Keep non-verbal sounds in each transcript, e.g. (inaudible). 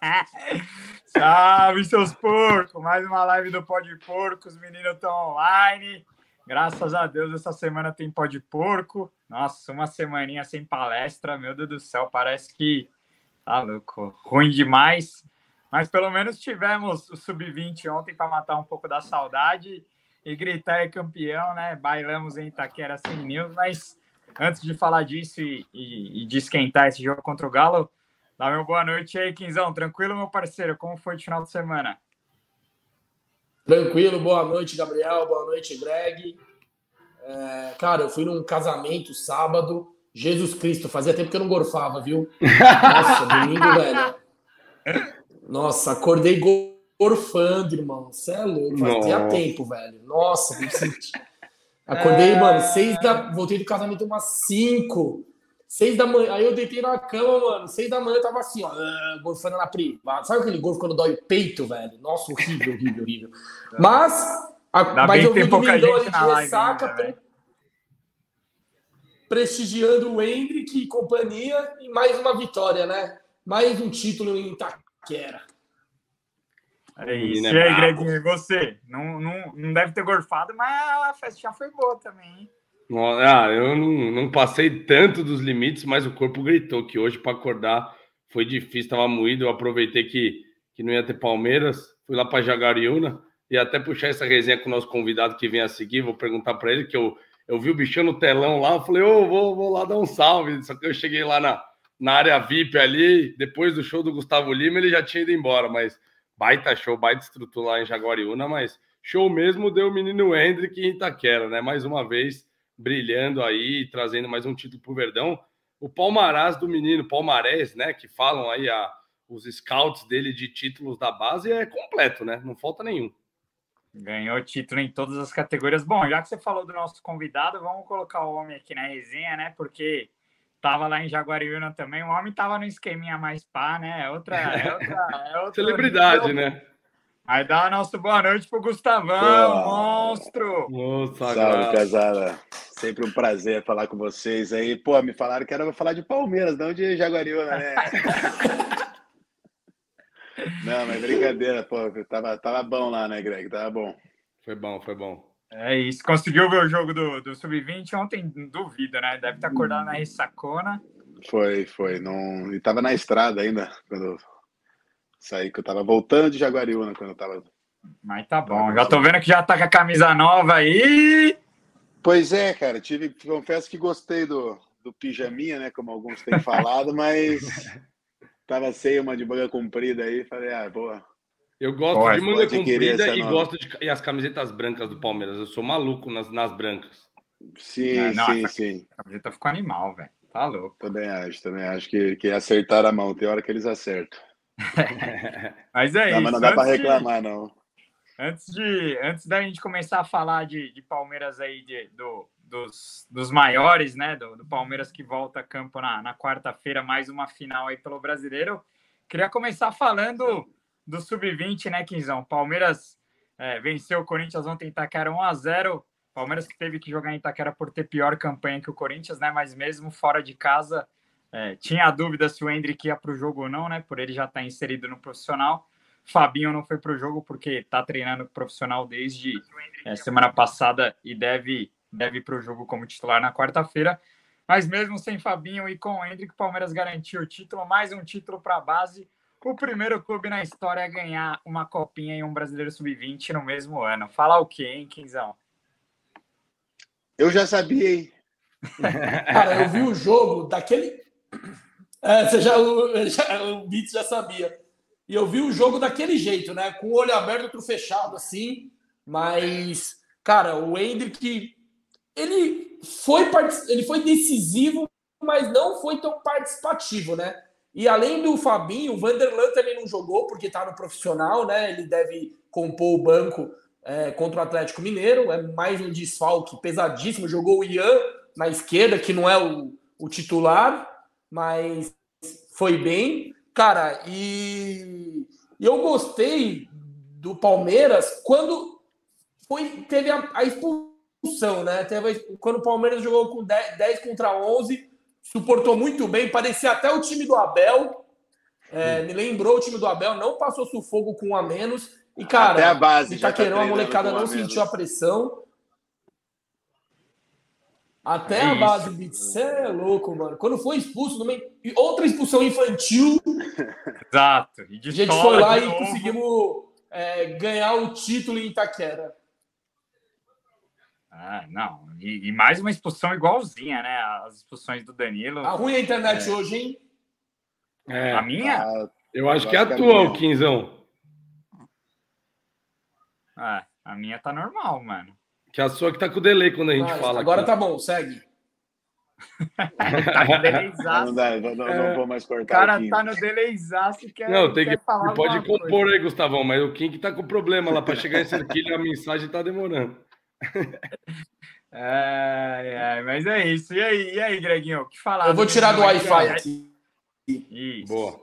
(laughs) Salve, seus porcos! Mais uma live do Pode Porco. Os meninos estão online. Graças a Deus, essa semana tem Pode Porco. Nossa, uma semaninha sem palestra. Meu Deus do céu, parece que tá louco. Ruim demais. Mas pelo menos tivemos o Sub-20 ontem para matar um pouco da saudade e gritar é campeão, né? Bailamos em Itaquera sem news, mas antes de falar disso e, e, e, de esquentar esse jogo contra o Galo, dá meu boa noite aí, Quinzão. Tranquilo, meu parceiro? Como foi o final de semana? Tranquilo, boa noite, Gabriel. Boa noite, Greg. É, cara, eu fui num casamento sábado. Jesus Cristo, fazia tempo que eu não gorfava, viu? (laughs) Nossa, domingo, velho. Nossa, acordei gorfando, irmão. Você é louco, fazia Nossa. tempo, velho. Nossa, me senti. Acordei, é... mano, seis da. Voltei do casamento umas cinco. Seis da manhã. Aí eu deitei na cama, mano. Seis da manhã eu tava assim, ó, uh, gorfando na privada. Sabe aquele gorfo quando dói o peito, velho? Nossa, horrível, horrível, horrível. Mas. A, mas eu vi o domingão ali de ressaca. Ainda, prestigiando o Hendrick e companhia. E mais uma vitória, né? Mais um título em Itaquera. É isso. E aí, Greginho, e você? Não, não, não deve ter gorfado, mas a festa já foi boa também, Ah, eu não, não passei tanto dos limites, mas o corpo gritou que hoje para acordar foi difícil, estava moído. Eu aproveitei que, que não ia ter Palmeiras, fui lá para Jagariúna e até puxar essa resenha com o nosso convidado que vem a seguir. Vou perguntar para ele que eu, eu vi o bichão no telão lá. Eu falei, oh, vou, vou lá dar um salve. Só que eu cheguei lá na, na área VIP ali, depois do show do Gustavo Lima, ele já tinha ido embora, mas baita show, baita estrutura lá em Jaguariúna, mas show mesmo deu o menino Hendrick em Itaquera, né? Mais uma vez brilhando aí, trazendo mais um título pro Verdão. O palmarás do menino, palmarés, né? Que falam aí a, os scouts dele de títulos da base é completo, né? Não falta nenhum. Ganhou título em todas as categorias. Bom, já que você falou do nosso convidado, vamos colocar o homem aqui na resenha, né? Porque Tava lá em Jaguariúna também. O homem tava no esqueminha mais pá, né? É outra. É outra, é outra Celebridade, né? Aí dá a nossa boa noite pro Gustavão, Pô. monstro! Nossa, Salve, casada. Sempre um prazer falar com vocês aí. Pô, me falaram que era falar de Palmeiras, não de Jaguariúna, né? (laughs) não, mas brincadeira, pô. Tava, tava bom lá, né, Greg? Tava bom. Foi bom, foi bom. É isso. Conseguiu ver o jogo do, do Sub-20 ontem? Duvido, né? Deve estar acordado na ressacona. Foi, foi. Não... E tava na estrada ainda quando saí, que eu tava voltando de Jaguariúna quando eu tava. Mas tá bom. Já tô vendo que já tá com a camisa nova aí. Pois é, cara. Tive, confesso que gostei do, do pijaminha, né? Como alguns têm falado, mas (laughs) tava sem uma de manga comprida aí. Falei, ah, boa eu gosto pode, de manga comprida e nova. gosto de e as camisetas brancas do Palmeiras. Eu sou maluco nas, nas brancas. Sim, ah, não, sim, sim. A camiseta ficou animal, velho. Tá louco. Também acho, também acho que, que acertaram a mão. Tem hora que eles acertam. (laughs) mas é não, isso. Mas não dá para reclamar, de... não. Antes, de, antes da gente começar a falar de, de Palmeiras aí, de, do, dos, dos maiores, né? Do, do Palmeiras que volta a campo na, na quarta-feira, mais uma final aí pelo brasileiro. Queria começar falando do Sub-20, né, Quinzão? Palmeiras é, venceu o Corinthians ontem em Itaquera 1 a 0 Palmeiras que teve que jogar em Itaquera por ter pior campanha que o Corinthians, né? Mas mesmo fora de casa, é, tinha a dúvida se o Hendrick ia para o jogo ou não, né? Por ele já estar tá inserido no profissional. Fabinho não foi para o jogo porque está treinando profissional desde é, semana passada e deve, deve ir para o jogo como titular na quarta-feira. Mas mesmo sem Fabinho e com o Hendrick, o Palmeiras garantiu o título, mais um título para a base o primeiro clube na história a ganhar uma copinha e um brasileiro sub-20 no mesmo ano. Fala o quê, hein, Quinzão? Eu já sabia, hein? (laughs) Cara, eu vi o jogo daquele. É, você já, o, já, o já sabia. E eu vi o jogo daquele jeito, né? Com o olho aberto, outro fechado, assim. Mas, cara, o Hendrick, ele foi, ele foi decisivo, mas não foi tão participativo, né? E além do Fabinho, o Vanderlan também não jogou, porque está no profissional, né? Ele deve compor o banco é, contra o Atlético Mineiro. É mais um desfalque pesadíssimo. Jogou o Ian na esquerda, que não é o, o titular, mas foi bem. Cara, e, eu gostei do Palmeiras quando foi, teve a, a expulsão, né? Teve, quando o Palmeiras jogou com 10, 10 contra 11 suportou muito bem, parecia até o time do Abel. É, me lembrou o time do Abel, não passou sufoco com um a menos. E, cara, Até a base tá Itaquerão, a molecada não sentiu a pressão. Até É a isso. base, Bits. Você é louco, mano. Quando foi expulso, numa... e outra expulsão infantil, (laughs) Exato. E de a gente foi lá de e novo. conseguimos é, ganhar o título em Itaquera. Ah, não. E, e mais uma expulsão igualzinha, né? As expulsões do Danilo. Tá ruim a internet hoje, hein? É, A minha? Ah, eu acho Eu que é a é tua, minha. o Quinzão. Ah, a minha tá normal, mano. Que é a sua que tá com delay quando a gente Mas fala. agora aqui. tá bom, segue. Tá no não, delayzaço. dá, não, não, não vou mais O cortar cara aqui. tá no delayzaço e quer, Não, tem quer que. falar Pode alguma coisa. compor aí, Gustavão, mas o Kim que tá com problema lá para chegar em cerquilha, a mensagem tá demorando. Ai, ai, mas é isso. E aí, e aí Greginho? O que falar? Eu vou tirar do Wi-Fi aqui. Isso. Boa.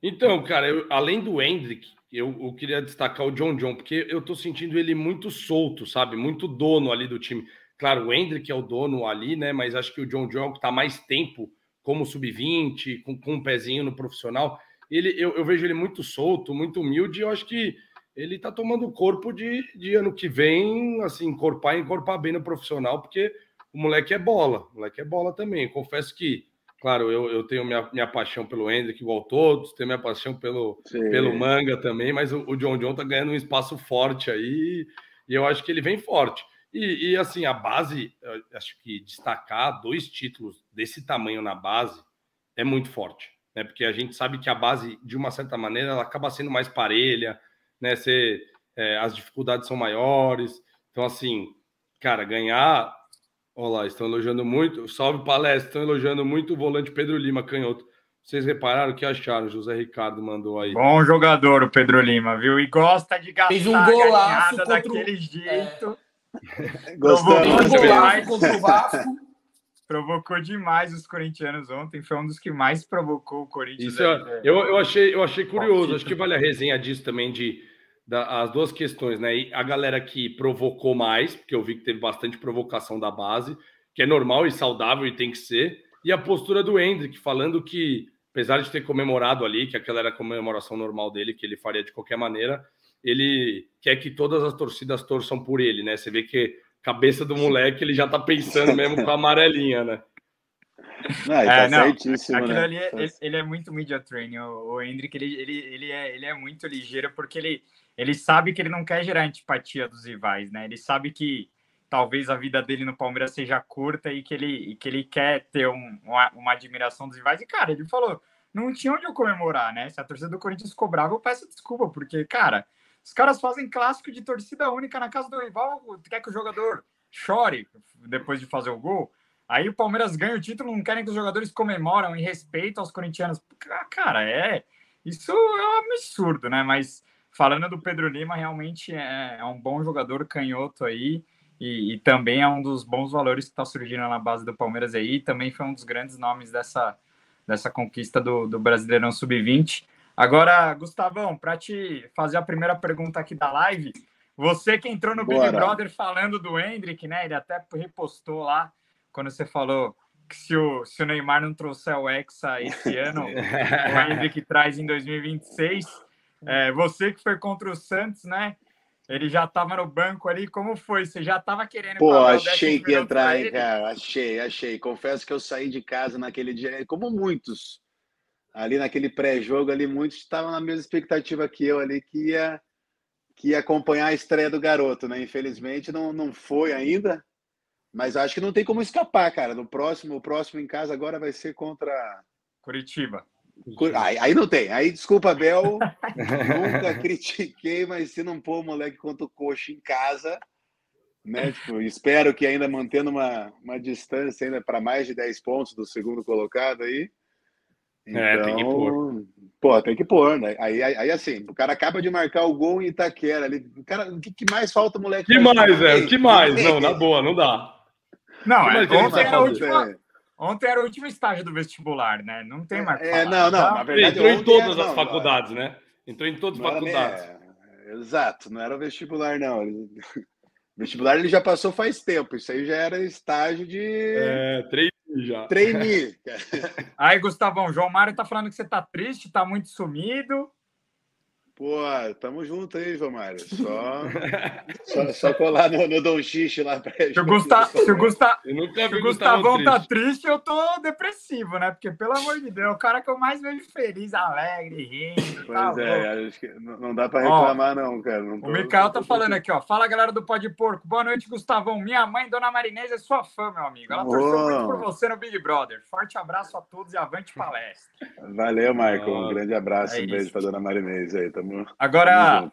Então, cara, eu- além do Hendrick, eu, eu queria destacar o John John, porque eu tô sentindo ele muito solto, sabe? Muito dono ali do time. Claro, o Hendrick é o dono ali, né? Mas acho que o John John, que tá mais tempo como sub-20, com, com um pezinho no profissional, ele, eu, eu vejo ele muito solto, muito humilde, e eu acho que ele tá tomando corpo de, de ano que vem, assim, encorpar e encorpar bem no profissional, porque o moleque é bola, o moleque é bola também. Confesso que Claro, eu, eu tenho minha, minha paixão pelo Hendrick, igual todos, tenho minha paixão pelo, Sim. pelo manga também, mas o, o John John tá ganhando um espaço forte aí, e eu acho que ele vem forte. E, e, assim, a base, acho que destacar dois títulos desse tamanho na base é muito forte, né? Porque a gente sabe que a base, de uma certa maneira, ela acaba sendo mais parelha, né? Ser, é, as dificuldades são maiores. Então, assim, cara, ganhar. Olha lá, estão elogiando muito. Salve palestra, estão elogiando muito o volante Pedro Lima, canhoto. Vocês repararam o que acharam? José Ricardo mandou aí. Bom jogador o Pedro Lima, viu? E gosta de gastar Fez um golaço contra o- daquele jeito. (laughs) Gostamos. Fez um golaço contra o Vasco. Provocou demais os corintianos ontem. Foi um dos que mais provocou o Corinthians. Isso eu, né? eu, eu achei, eu achei curioso. Acho que vale a resenha disso também de da- as duas questões, né? E a galera que provocou mais, porque eu vi que teve bastante provocação da base, que é normal e saudável e tem que ser, e a postura do Hendrick falando que, apesar de ter comemorado ali, que aquela era a comemoração normal dele, que ele faria de qualquer maneira, ele quer que todas as torcidas torçam por ele, né? Você vê que a cabeça do moleque ele já tá pensando mesmo com a amarelinha, né? Não, e tá É, não, certíssimo, Aquilo né? ali, é- Tá- ele, ele é muito media training. O, o Hendrick, ele, ele, ele, é, ele é muito ligeiro porque ele, ele sabe que ele não quer gerar antipatia dos rivais, né? Ele sabe que talvez a vida dele no Palmeiras seja curta e que ele, e que ele quer ter um- uma, uma admiração dos rivais. E, cara, ele falou, não tinha onde eu comemorar, né? Se a torcida do Corinthians cobrava, eu peço desculpa, porque, cara, os caras fazem clássico de torcida única na casa do rival, quer que o jogador chore depois de fazer o gol. Aí o Palmeiras ganha o título, não querem que os jogadores comemoram em respeito aos corintianos. Cara, é. Isso é um absurdo, né? Mas falando do Pedro Lima, realmente é, é um bom jogador canhoto aí. E, e também é um dos bons valores que está surgindo na base do Palmeiras aí. Também foi um dos grandes nomes dessa, dessa conquista do, do Brasileirão Sub-20. Agora, Gustavão, para te fazer a primeira pergunta aqui da live, você que entrou no Big Bora. Brother falando do Hendrick, né? Ele até repostou lá quando você falou que se o, se o Neymar não trouxer o Hexa esse ano, (laughs) o Hendrick traz em 2026. É, você que foi contra o Santos, né? Ele já estava no banco ali. Como foi? Você já estava querendo Pô, achei que ia entrar, hein, cara. Achei, achei. Confesso que eu saí de casa naquele dia, como muitos. Ali naquele pré-jogo ali, muitos estavam na mesma expectativa que eu ali, que ia, que ia acompanhar a estreia do garoto, né? Infelizmente não, não foi ainda, mas acho que não tem como escapar, cara. No próximo, o próximo em casa agora vai ser contra. Curitiba. Aí, aí não tem. Aí, desculpa, Bel. (laughs) Nunca critiquei, mas se não pôr o moleque contra o coxa em casa, né? Tipo, espero que ainda mantendo uma, uma distância ainda para mais de 10 pontos do segundo colocado aí. É, tem que pôr. Pô, tem que pôr, né? Aí, aí, aí, assim, o cara acaba de marcar o gol em Itaquera ali. O cara, o que, que mais falta, moleque? que mais, é? é? O que mais? Não, na boa, não dá. Não, é, mais ele ontem, era o último estágio do vestibular, né? Não tem mais. o que É, não, não, na Ele verdade, entrou em todas era- as não, faculdades, né? Entrou em todas as Não faculdades. é, Exato, não era o vestibular, não. Ele- (laughs) Vestibular ele já passou faz tempo. Isso aí já era estágio de. É, três já. Trainee. (laughs) Aí, Gustavão, João Mário tá falando que você tá triste, tá muito sumido. Pô, tamo junto aí, João Mário. Só, (laughs) só, só, colar no, no Dom Xixi lá pra Se o, Gusta, se o, Gusta, se o Gustavão tá triste, eu tô depressivo, né? Porque, pelo amor de Deus, é o cara que eu mais vejo feliz, alegre, rindo. Pois tá é, acho que não dá pra reclamar, ó, não, cara. Não tô, o Mikael tá falando aqui, ó. Fala, galera do Pó de Porco. Boa noite, Gustavão. Minha mãe, Dona Marinês, é sua fã, meu amigo. Ela torceu muito por você no Big Brother. Forte abraço a todos e avante palestra. Valeu, Michael. Um grande abraço, é um beijo pra Dona Marinês aí. Tamo Agora,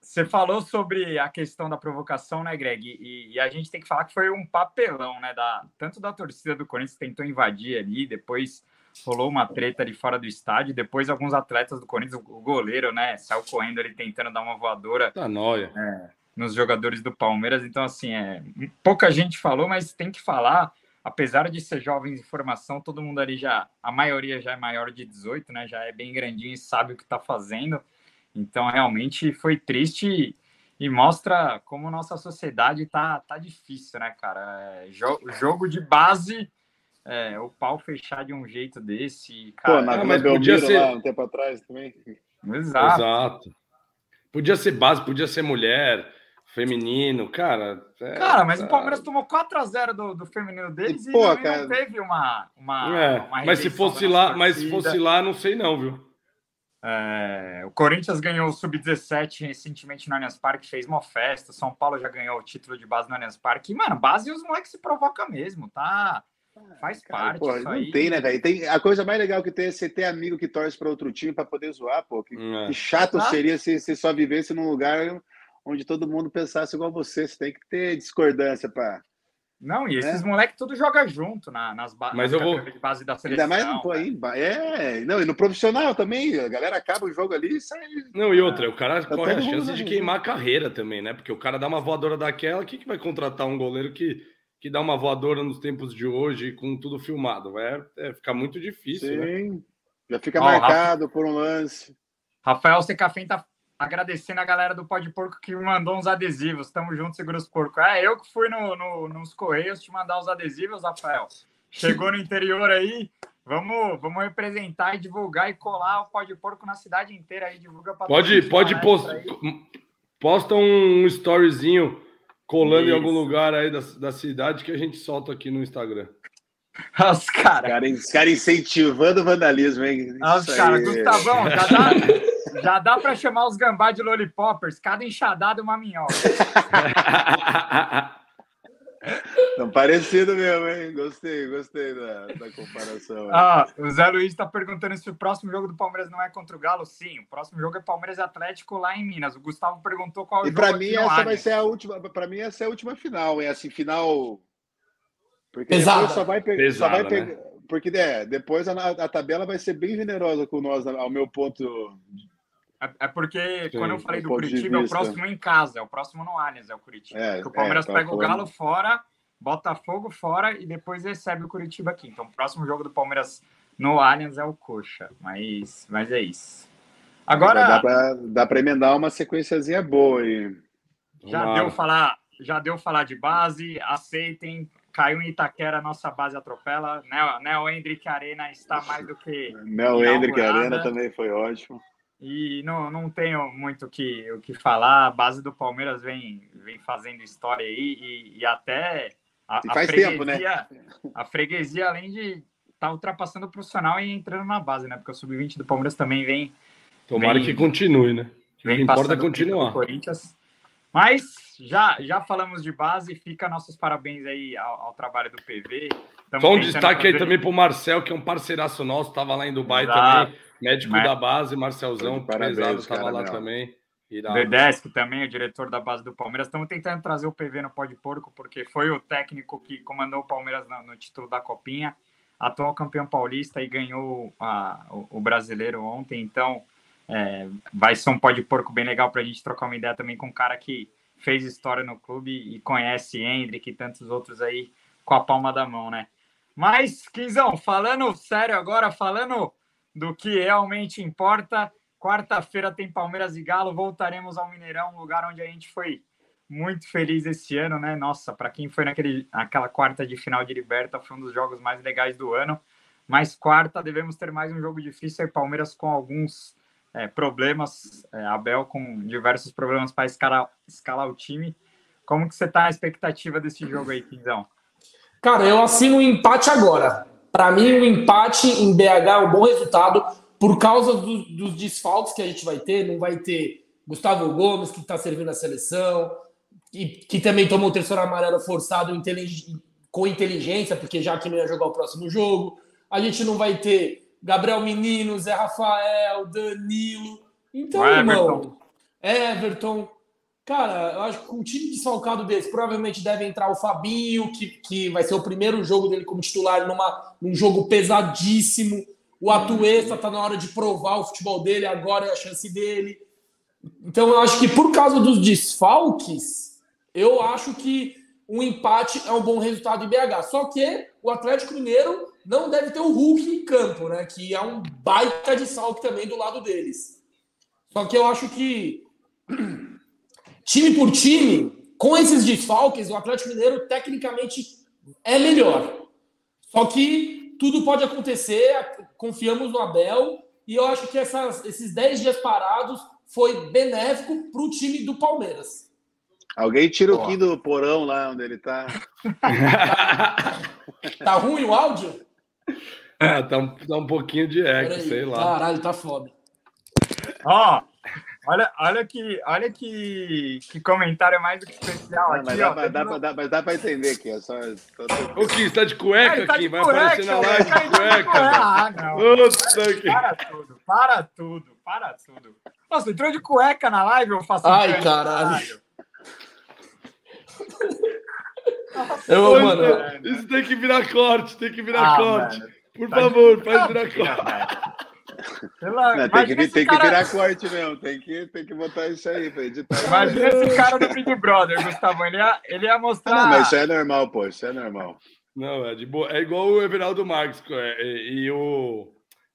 você falou sobre a questão da provocação, né, Greg? E, e, a gente tem que falar que foi um papelão, né? Da, tanto da torcida do Corinthians que tentou invadir ali, depois rolou uma treta ali fora do estádio, depois alguns atletas do Corinthians, o goleiro, né, saiu correndo ali tentando dar uma voadora. Tá nóia. É, nos jogadores do Palmeiras. Então, assim, é, pouca gente falou, mas tem que falar. Apesar de ser jovens em formação, todo mundo ali já, a maioria já é maior de 18, né? Já é bem grandinho e sabe o que tá fazendo. Então, realmente foi triste e mostra como nossa sociedade tá, tá difícil, né, cara? É, jo jogo de base, é, o pau fechar de um jeito desse. Cara, Pô, na mas podia ser lá um tempo atrás também. Exato. Exato. Podia ser base, podia ser mulher, feminino, cara. É, cara, mas o Palmeiras tomou 4 a 0 do, do feminino deles e, e pô, cara... não teve uma. uma, é, uma mas se fosse lá, mas se fosse lá, não sei não, viu? É, o Corinthians ganhou o Sub-17 recentemente no Allianz Parque, fez uma festa. São Paulo já ganhou o título de base no Allianz Parque. E, mano, base os moleques se provoca mesmo, tá? Faz parte. Cara, não aí. tem, né, velho? Tem, a coisa mais legal que tem é você ter amigo que torce para outro time para poder zoar, pô. Que, é. que chato seria se você só vivesse num lugar onde todo mundo pensasse igual você. Você tem que ter discordância para não, e esses é. moleques tudo joga junto na, nas bases Mas eu vou... de base da seleção. Ainda mais no, aí, é, não, e no profissional também, a galera acaba o jogo ali e sai. Não, e outra, o cara tá corre a chance de queimar a carreira também, né? Porque o cara dá uma voadora daquela, quem que vai contratar um goleiro que, que dá uma voadora nos tempos de hoje com tudo filmado? É, é ficar muito difícil, né? Sim. Né? Já fica marcado Rafa... por um lance. Rafael Secafim tá agradecendo a galera do Pó de Porco que me mandou uns adesivos. Tamo junto, Seguros Porco. É, eu que fui no, no, nos Correios te mandar os adesivos, Rafael. Chegou no interior aí, vamos, vamos representar e divulgar e colar o Pó de Porco na cidade inteira aí. Divulga pra Pode, pode post, posta um storyzinho colando Isso. em algum lugar aí da, da cidade que a gente solta aqui no Instagram. (laughs) Os caras. Cara, cara incentivando o vandalismo, hein? Os caras, Gustavão, já dá. (laughs) Já dá para chamar os gambá de lollipoppers, cada enxadada uma minhoca. Tão parecido mesmo, hein? Gostei, gostei da, da comparação. Ah, o Zé Luiz está perguntando se o próximo jogo do Palmeiras não é contra o Galo. Sim, o próximo jogo é Palmeiras Atlético lá em Minas. O Gustavo perguntou qual e o jogo. E para mim essa vai ser a última. Para mim essa é a última final, é assim final. Porque Pesada. só vai pegar, só vai pegar, né? porque é, depois a, a tabela vai ser bem generosa com nós, ao meu ponto é, é porque Sim, quando eu falei do Curitiba, é o próximo em casa, é o próximo no Allianz, é o Curitiba. É, o Palmeiras é, pega falando. o Galo fora, Botafogo fora e depois recebe o Curitiba aqui. Então, o próximo jogo do Palmeiras no Allianz é o Coxa. Mas, mas é isso. Agora. Dá para emendar uma sequenciazinha boa aí. Já deu falar, já deu falar de base, aceitem. Caiu em Itaquera, nossa base atropela. Neo, Neo Hendrick Arena está mais do que. Neo Hendrick Arena também foi ótimo. E não, não tenho muito o que, o que falar. A base do Palmeiras vem, vem fazendo história aí e, e até a, a freguesia, tempo, né? a freguesia, além de estar tá ultrapassando o profissional e entrando na base, né? Porque o sub-20 do Palmeiras também vem. Tomara vem, que continue, né? O que importa é continuar. Corinthians. Mas já, já falamos de base, fica nossos parabéns aí ao, ao trabalho do PV. Estamos Só um destaque fazer... aí também para o Marcel, que é um parceiraço nosso, estava lá em Dubai Exato. também Médico Mas... da base, Marcelzão, pesado, estava lá também. Verdesco também, o diretor da base do Palmeiras. Estamos tentando trazer o PV no Pode Porco, porque foi o técnico que comandou o Palmeiras no, no título da Copinha, atual campeão paulista e ganhou a, o, o, brasileiro ontem. Então, é, vai ser um Pode Porco bem legal para a gente trocar uma ideia também com um cara que fez história no clube e conhece Hendrick e tantos outros aí com a palma da mão, né? Mas, Quinzão, falando sério agora, falando do que realmente importa. Quarta-feira tem Palmeiras e Galo. Voltaremos ao Mineirão, lugar onde a gente foi muito feliz esse ano, né? Nossa, para quem foi naquele, naquela quarta de final de Liberta, foi um dos jogos mais legais do ano. Mas quarta, devemos ter mais um jogo difícil. Aí Palmeiras com alguns é, problemas, é, Abel com diversos problemas para escalar, escalar o time. Como que você está na expectativa desse jogo aí, Quinzão? Cara, eu assino um empate agora. Para mim, um empate em BH é um bom resultado por causa do, dos desfalques que a gente vai ter. Não vai ter Gustavo Gomes, que está servindo a seleção, e que também tomou o terceiro amarelo forçado com inteligência, porque já que não ia jogar o próximo jogo. A gente não vai ter Gabriel Menino, Zé Rafael, Danilo. Então, irmão, Everton. Cara, eu acho que com um time desfalcado desse, provavelmente deve entrar o Fabinho, que, que vai ser o primeiro jogo dele como titular numa, num jogo pesadíssimo. O Atuesta tá na hora de provar o futebol dele, agora é a chance dele. Então, eu acho que por causa dos desfalques, eu acho que um empate é um bom resultado em BH. Só que o Atlético Mineiro não deve ter o Hulk em campo, né? Que é um baita de salto também do lado deles. Só que eu acho que (clears throat) time por time, com esses desfalques, o Atlético Mineiro tecnicamente é melhor. Só que tudo pode acontecer, confiamos no Abel, e eu acho que essas, esses 10 dias parados foi benéfico para o time do Palmeiras. Alguém tira o Kim do porão lá onde ele está. (laughs) tá ruim o áudio? É, (laughs) tá um, tá um pouquinho de eco, sei lá. Caralho, tá foda. Ó, olha, olha que, olha que, que comentário mais do que especial aqui, mas, ó. Dá, dá, dá, mas dá pra entender aqui, é só... Ô, Kim, você tá de cueca tá aqui? de Vai cueca, aparecer na live de tá cueca. Ah, não. Que... Para tudo, para tudo, para tudo. Nossa, entrou de cueca na live, eu faço Ai, caralho. Eu, Ô, mano, isso, isso tem que virar corte, tem que virar Ah, corte. mano. Por Tá favor, de faz virar corte. Pela- Não, tem que, tem cara- que virar corte mesmo, tem que, tem que botar isso aí pra editar. Imagina esse cara do Big Brother, Gustavo. Ele ia, ele ia mostrar. não, mas isso é normal, pô, isso é normal. Não, é de boa. É igual o Everaldo Marques é, e, e o,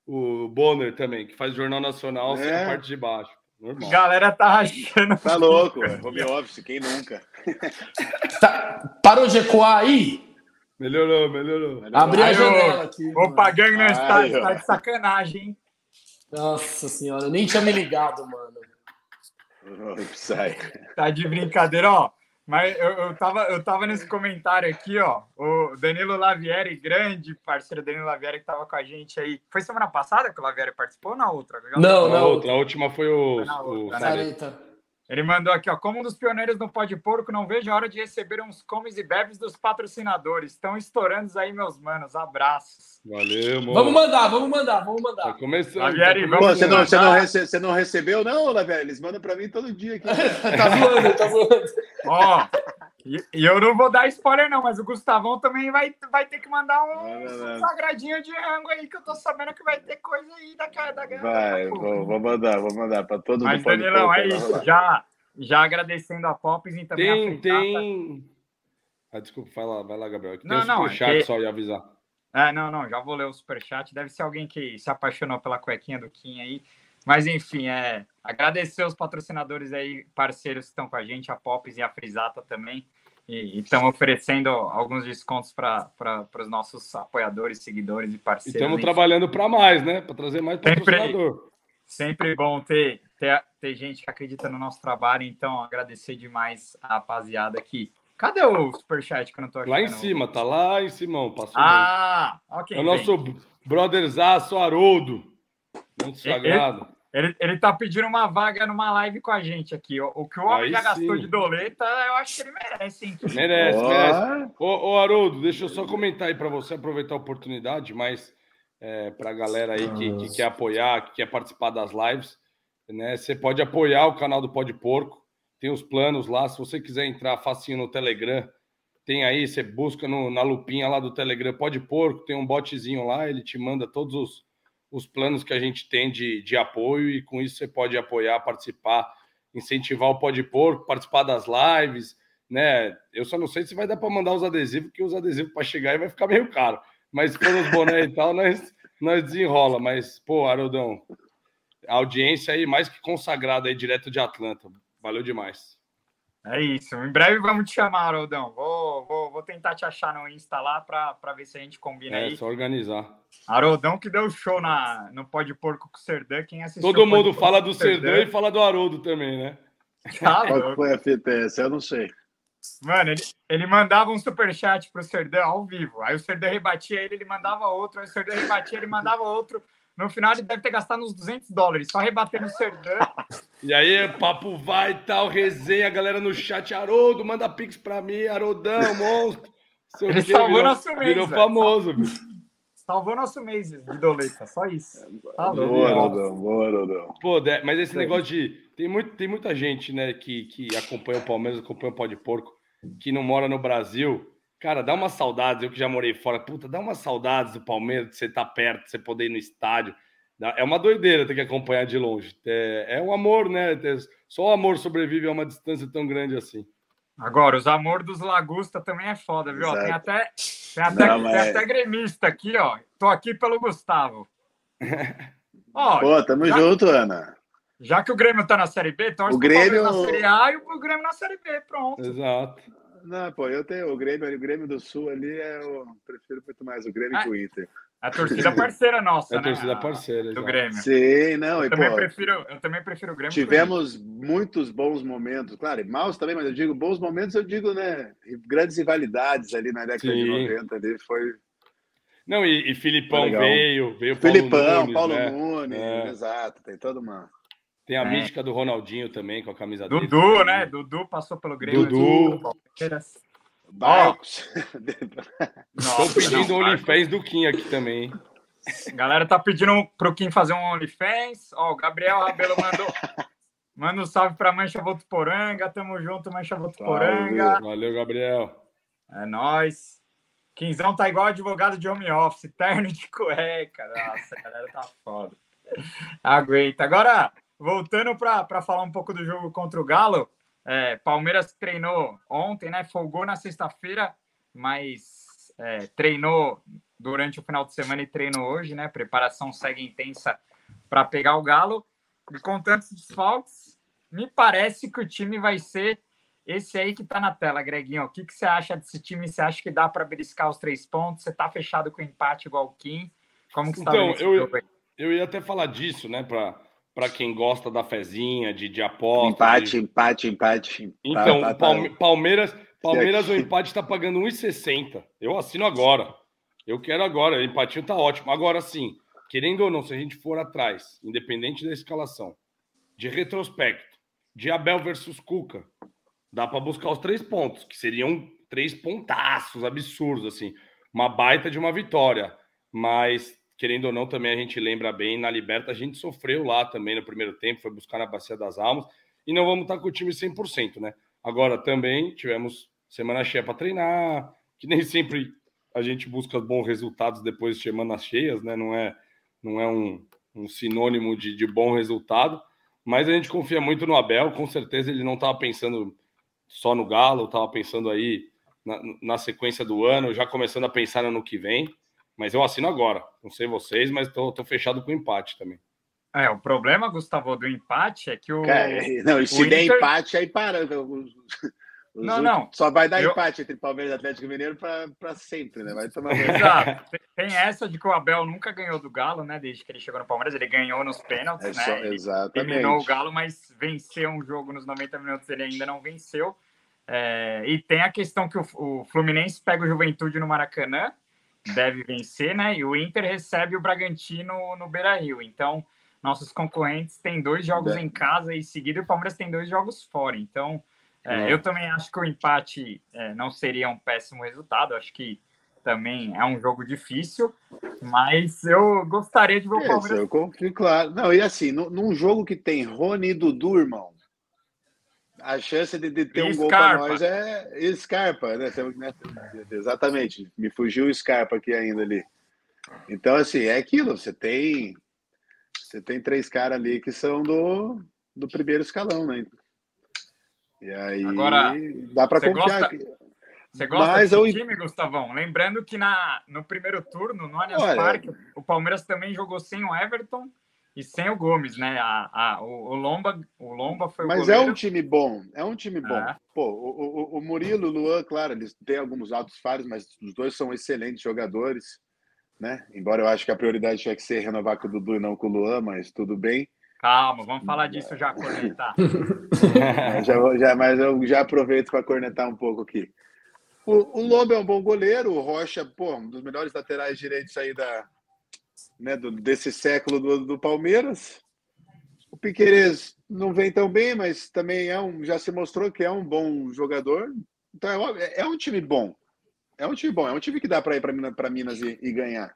o Bonner também, que faz Jornal Nacional sem É. a parte de baixo. Normal. Galera tá rachando. Tá louco, (laughs) é home office, quem nunca? (laughs) tá, parou de ecoar aí? Melhorou, melhorou. Abri a janela aqui. Opa, gangue não está, está de sacanagem, hein? Nossa senhora, eu nem tinha me ligado, mano. Oh, Sai. Tá de brincadeira, ó. Mas eu, eu, tava, eu tava nesse comentário aqui, ó. O Danilo Lavieri, grande parceiro Danilo Lavieri, que tava com a gente aí. Foi semana passada que o Lavieri participou ou na outra? Não, Na não. outra, a última foi o. Foi na o né? Sareta. Ele mandou aqui, ó. Como um dos pioneiros no Pó de Porco, não vejo a hora de receber uns comes e bebes dos patrocinadores. Estão estourando aí, meus manos. Abraços. Valeu, amor. Vamos mandar, vamos mandar, vamos Tá mandar. começando. Lavieri, tá Pô, você, não, começando. você, não mandar. rece- você não recebeu, não, Lavé? Eles mandam pra mim todo dia aqui. (laughs) tá voando, tá voando. Ó, e, e eu não vou dar spoiler, não, mas o Gustavão também vai, vai ter que mandar um Não, não, não. sagradinho de rango aí, que eu tô sabendo que vai ter coisa aí da cara da Vai, vou, vou mandar, vou mandar pra todo Mas, mundo. pode Danilão, é isso. Já, já agradecendo a Pops e também a Tem, Fritata. tem. Ah, desculpa, vai lá, vai lá, Gabriel. Tem Não, um não, superchat é que- só ia avisar. É, não, não, já vou ler o superchat. Deve ser alguém que se apaixonou pela cuequinha do Kim aí. Mas, enfim, é agradecer os patrocinadores aí, parceiros que estão com a gente, a Pops e a Frisata também. E estão oferecendo alguns descontos para os nossos apoiadores, seguidores e E parceiros. estamos enfim. trabalhando para mais, né? Para trazer mais patrocinador. Sempre bom ter, ter, ter gente que acredita no nosso trabalho, então agradecer demais a rapaziada aqui. Cadê o superchat que eu não tô achando? Lá em cima, tá lá em cima, passou bem. Ah, ok. É o nosso brotherzaço Haroldo. Muito sagrado. Ele, ele tá pedindo uma vaga numa live com a gente aqui. O, o que o homem Aí já gastou sim. de doleta, eu acho que ele merece, hein? Merece, Ó. merece. Ô, ô, Haroldo, deixa eu só comentar aí para você aproveitar a oportunidade, mas é, para a galera aí que, que quer apoiar, que quer participar das lives, né? Você pode apoiar o canal do Pode Porco. Tem os planos lá. Se você quiser entrar facinho no Telegram, tem aí, você busca no- na lupinha lá do Telegram Pode Porco, tem um botzinho lá, ele te manda todos os, os planos que a gente tem de, de apoio e com isso você pode apoiar, participar, incentivar o Pode Porco, participar das lives, né? Eu só não sei se vai dar para mandar os adesivos, porque os adesivos para chegar aí vai ficar meio caro. Mas for os boné e tal, (laughs) nós, nós desenrola. Mas, pô, Haroldão, a audiência aí mais que consagrada aí direto de Atlanta. Valeu demais. É isso. Em breve vamos te chamar, Haroldão. Vou, vou, tentar te achar no Insta lá para ver se a gente combina É aí. só organizar. Haroldão que deu show na, no Pode Porco com o Serdã. Quem assistiu Todo mundo Porco fala do o Serdã e fala do Haroldo também, né? Tá Qual foi a fita essa? Eu não sei. Mano, ele, ele mandava um superchat pro Serdã ao vivo. Aí o Serdã rebatia ele, ele mandava outro. Aí o Serdã rebatia, ele mandava outro. No final, ele deve ter gastado uns 200 dólares só rebatendo o Serdã. E aí, papo vai e tal, resenha, galera no chat, Haroldo, manda pix pra mim, Haroldão, monstro. Sei o Ele salvou virou- nosso mês, Virou famoso, bicho. Salvou nosso mês de doleta, só isso. Tá louco. Boa, Rodão, boa, Rodão. Pô, mas esse Sim. negócio de. Tem, muito, tem muita gente, né, que, que acompanha o Palmeiras, acompanha o Pó de Porco, que não mora no Brasil. Cara, dá uma saudade, eu que já morei fora, puta, dá umas saudades do Palmeiras, de você estar perto, de você poder ir no estádio. É uma doideira ter que acompanhar de longe. É, é um amor, né? ter- Só o amor sobrevive a uma distância tão grande assim. Agora, os amor dos Lagusta também é foda, viu? Ó, Tem Exato. até, tem, até, Não, tem mas- até gremista aqui, ó. Tô aqui pelo Gustavo. (laughs) Ó, Pô, tamo já- junto, Ana. já que o Grêmio tá na Série B, torce O Grêmio- na Série A e o Grêmio na Série B, pronto. Exato. Não, pô, eu tenho o Grêmio, o Grêmio do Sul ali, é o, prefiro muito mais o Grêmio Ah, que o Inter. A torcida parceira nossa, É a né? torcida A- parceira. Do. Grêmio. Sim, não, Eu e também, pô, prefiro, eu também prefiro o Grêmio. tivemos muitos bons momentos, claro, e maus também, mas eu digo bons momentos, eu digo, né, grandes rivalidades ali na década de Sim. 90, ali foi Não, e, e Filipão veio, veio Paulo Filipão, Nunes, Paulo né? Nunes, É. exato, tem toda uma... Tem a É. mística do Ronaldinho também, com a camisa dele. Dudu, né? Dudu passou pelo Grêmio. Dudu. Barcos. Nossa, pedindo o OnlyFans do Kim aqui também, hein? A galera tá pedindo pro Kim fazer um OnlyFans. Ó, o Gabriel Rabelo mandou. Manda um salve pra Mancha Votuporanga. Tamo junto, Mancha Votuporanga. Valeu, Gabriel. É nóis. Quinzão tá igual advogado de home office, terno de cueca. Nossa, a galera tá foda. Aguenta. Agora, voltando para falar um pouco do jogo contra o Galo, é, Palmeiras treinou ontem, né? Folgou na sexta-feira, mas é, treinou durante o final de semana e treinou hoje, né? Preparação segue intensa para pegar o Galo. E com tantos desfalques, me parece que o time vai ser esse aí que tá na tela, Greguinho. O que, que você acha desse time? Você acha que dá para beliscar os três pontos? Você tá fechado com empate igual o Kim? Como que você tá Então, vendo esse eu-? Eu ia até falar disso, né? Pra, pra quem gosta da fezinha, de, de aposta. Empate, de- empate, empate. Então, Tá, tá, Palme- tá. Palmeiras, Palmeiras o empate está pagando 1,60. Eu assino agora. Eu quero agora. O empatinho tá ótimo. Agora sim, querendo ou não, se a gente for atrás, independente da escalação, de retrospecto, de Abel versus Cuca, dá para buscar os três pontos, que seriam três pontaços absurdos, assim. Uma baita de uma vitória. Mas, querendo ou não, também a gente lembra bem, na Liberta a gente sofreu lá também no primeiro tempo, foi buscar na Bacia das Almas, e não vamos estar com o time 100%, né? Agora também tivemos semana cheia para treinar, que nem (laughs) sempre a gente busca bons resultados depois de semanas cheias, né? Não é, não é um, um sinônimo de, de bom resultado, mas a gente confia muito no Abel, com certeza ele não estava pensando só no Galo, estava pensando aí na, na sequência do ano, já começando a pensar no ano que vem, mas eu assino agora. Não sei vocês, mas estou fechado com o empate também. É, o problema, Gustavo, do empate é que o. Cara, não, e se o der Inter- empate, aí para. Os- os Não, não. Só vai dar Eu- empate entre Palmeiras e Atlético Mineiro para sempre, né? Vai tomar. (laughs) Exato. Tem- essa de que o Abel nunca ganhou do Galo, né? Desde que ele chegou no Palmeiras, ele ganhou nos pênaltis, É né? só, Ele exatamente. eliminou o Galo, mas venceu um jogo nos 90 minutos, ele ainda não venceu. É, e tem a questão que o, o Fluminense pega o Juventude no Maracanã, deve vencer, né? E o Inter recebe o Bragantino no Beira Rio. Então, nossos concorrentes têm dois jogos É. em casa e seguido, e o Palmeiras tem dois jogos fora. Então, é, É. eu também acho que o empate é, não seria um péssimo resultado. Acho que também é um jogo difícil, mas eu gostaria de ver o Isso, Palmeiras. eu confio, claro. Não, e assim, nu- num jogo que tem Rony e Dudu, irmão, a chance de, de ter E um gol para nós é Scarpa, né? Né? Exatamente. Me fugiu o Scarpa aqui ainda ali. Então, assim, é aquilo. Você tem, você tem três caras ali que são do, do primeiro escalão, né? E aí Agora, dá para confiar. gosta- Você gosta Mas desse eu- time, Gustavão? Lembrando que na, no primeiro turno, no Allianz Parque, o Palmeiras também jogou sem o Everton e sem o Gomes, né? A, a, o, o, Lomba, o Lomba foi Mas é um time bom, é um time bom. É. Pô, o, o, o Murilo, o Luan, claro, eles têm alguns altos falhos, mas os dois são excelentes jogadores, né? Embora eu acho que a prioridade tinha que ser renovar com o Dudu e não com o Luan, mas tudo bem. Calma, vamos falar disso já, cornetar. (laughs) já, já, mas eu já aproveito para cornetar um pouco aqui. O, o Lomba é um bom goleiro, o Rocha, pô, um dos melhores laterais direitos aí da, né, do, desse século do, do Palmeiras. O Piqueires não vem tão bem, mas também é um, já se mostrou que é um bom jogador. Então é, é um time bom. É um time bom, é um time que dá para ir para Minas e, e, ganhar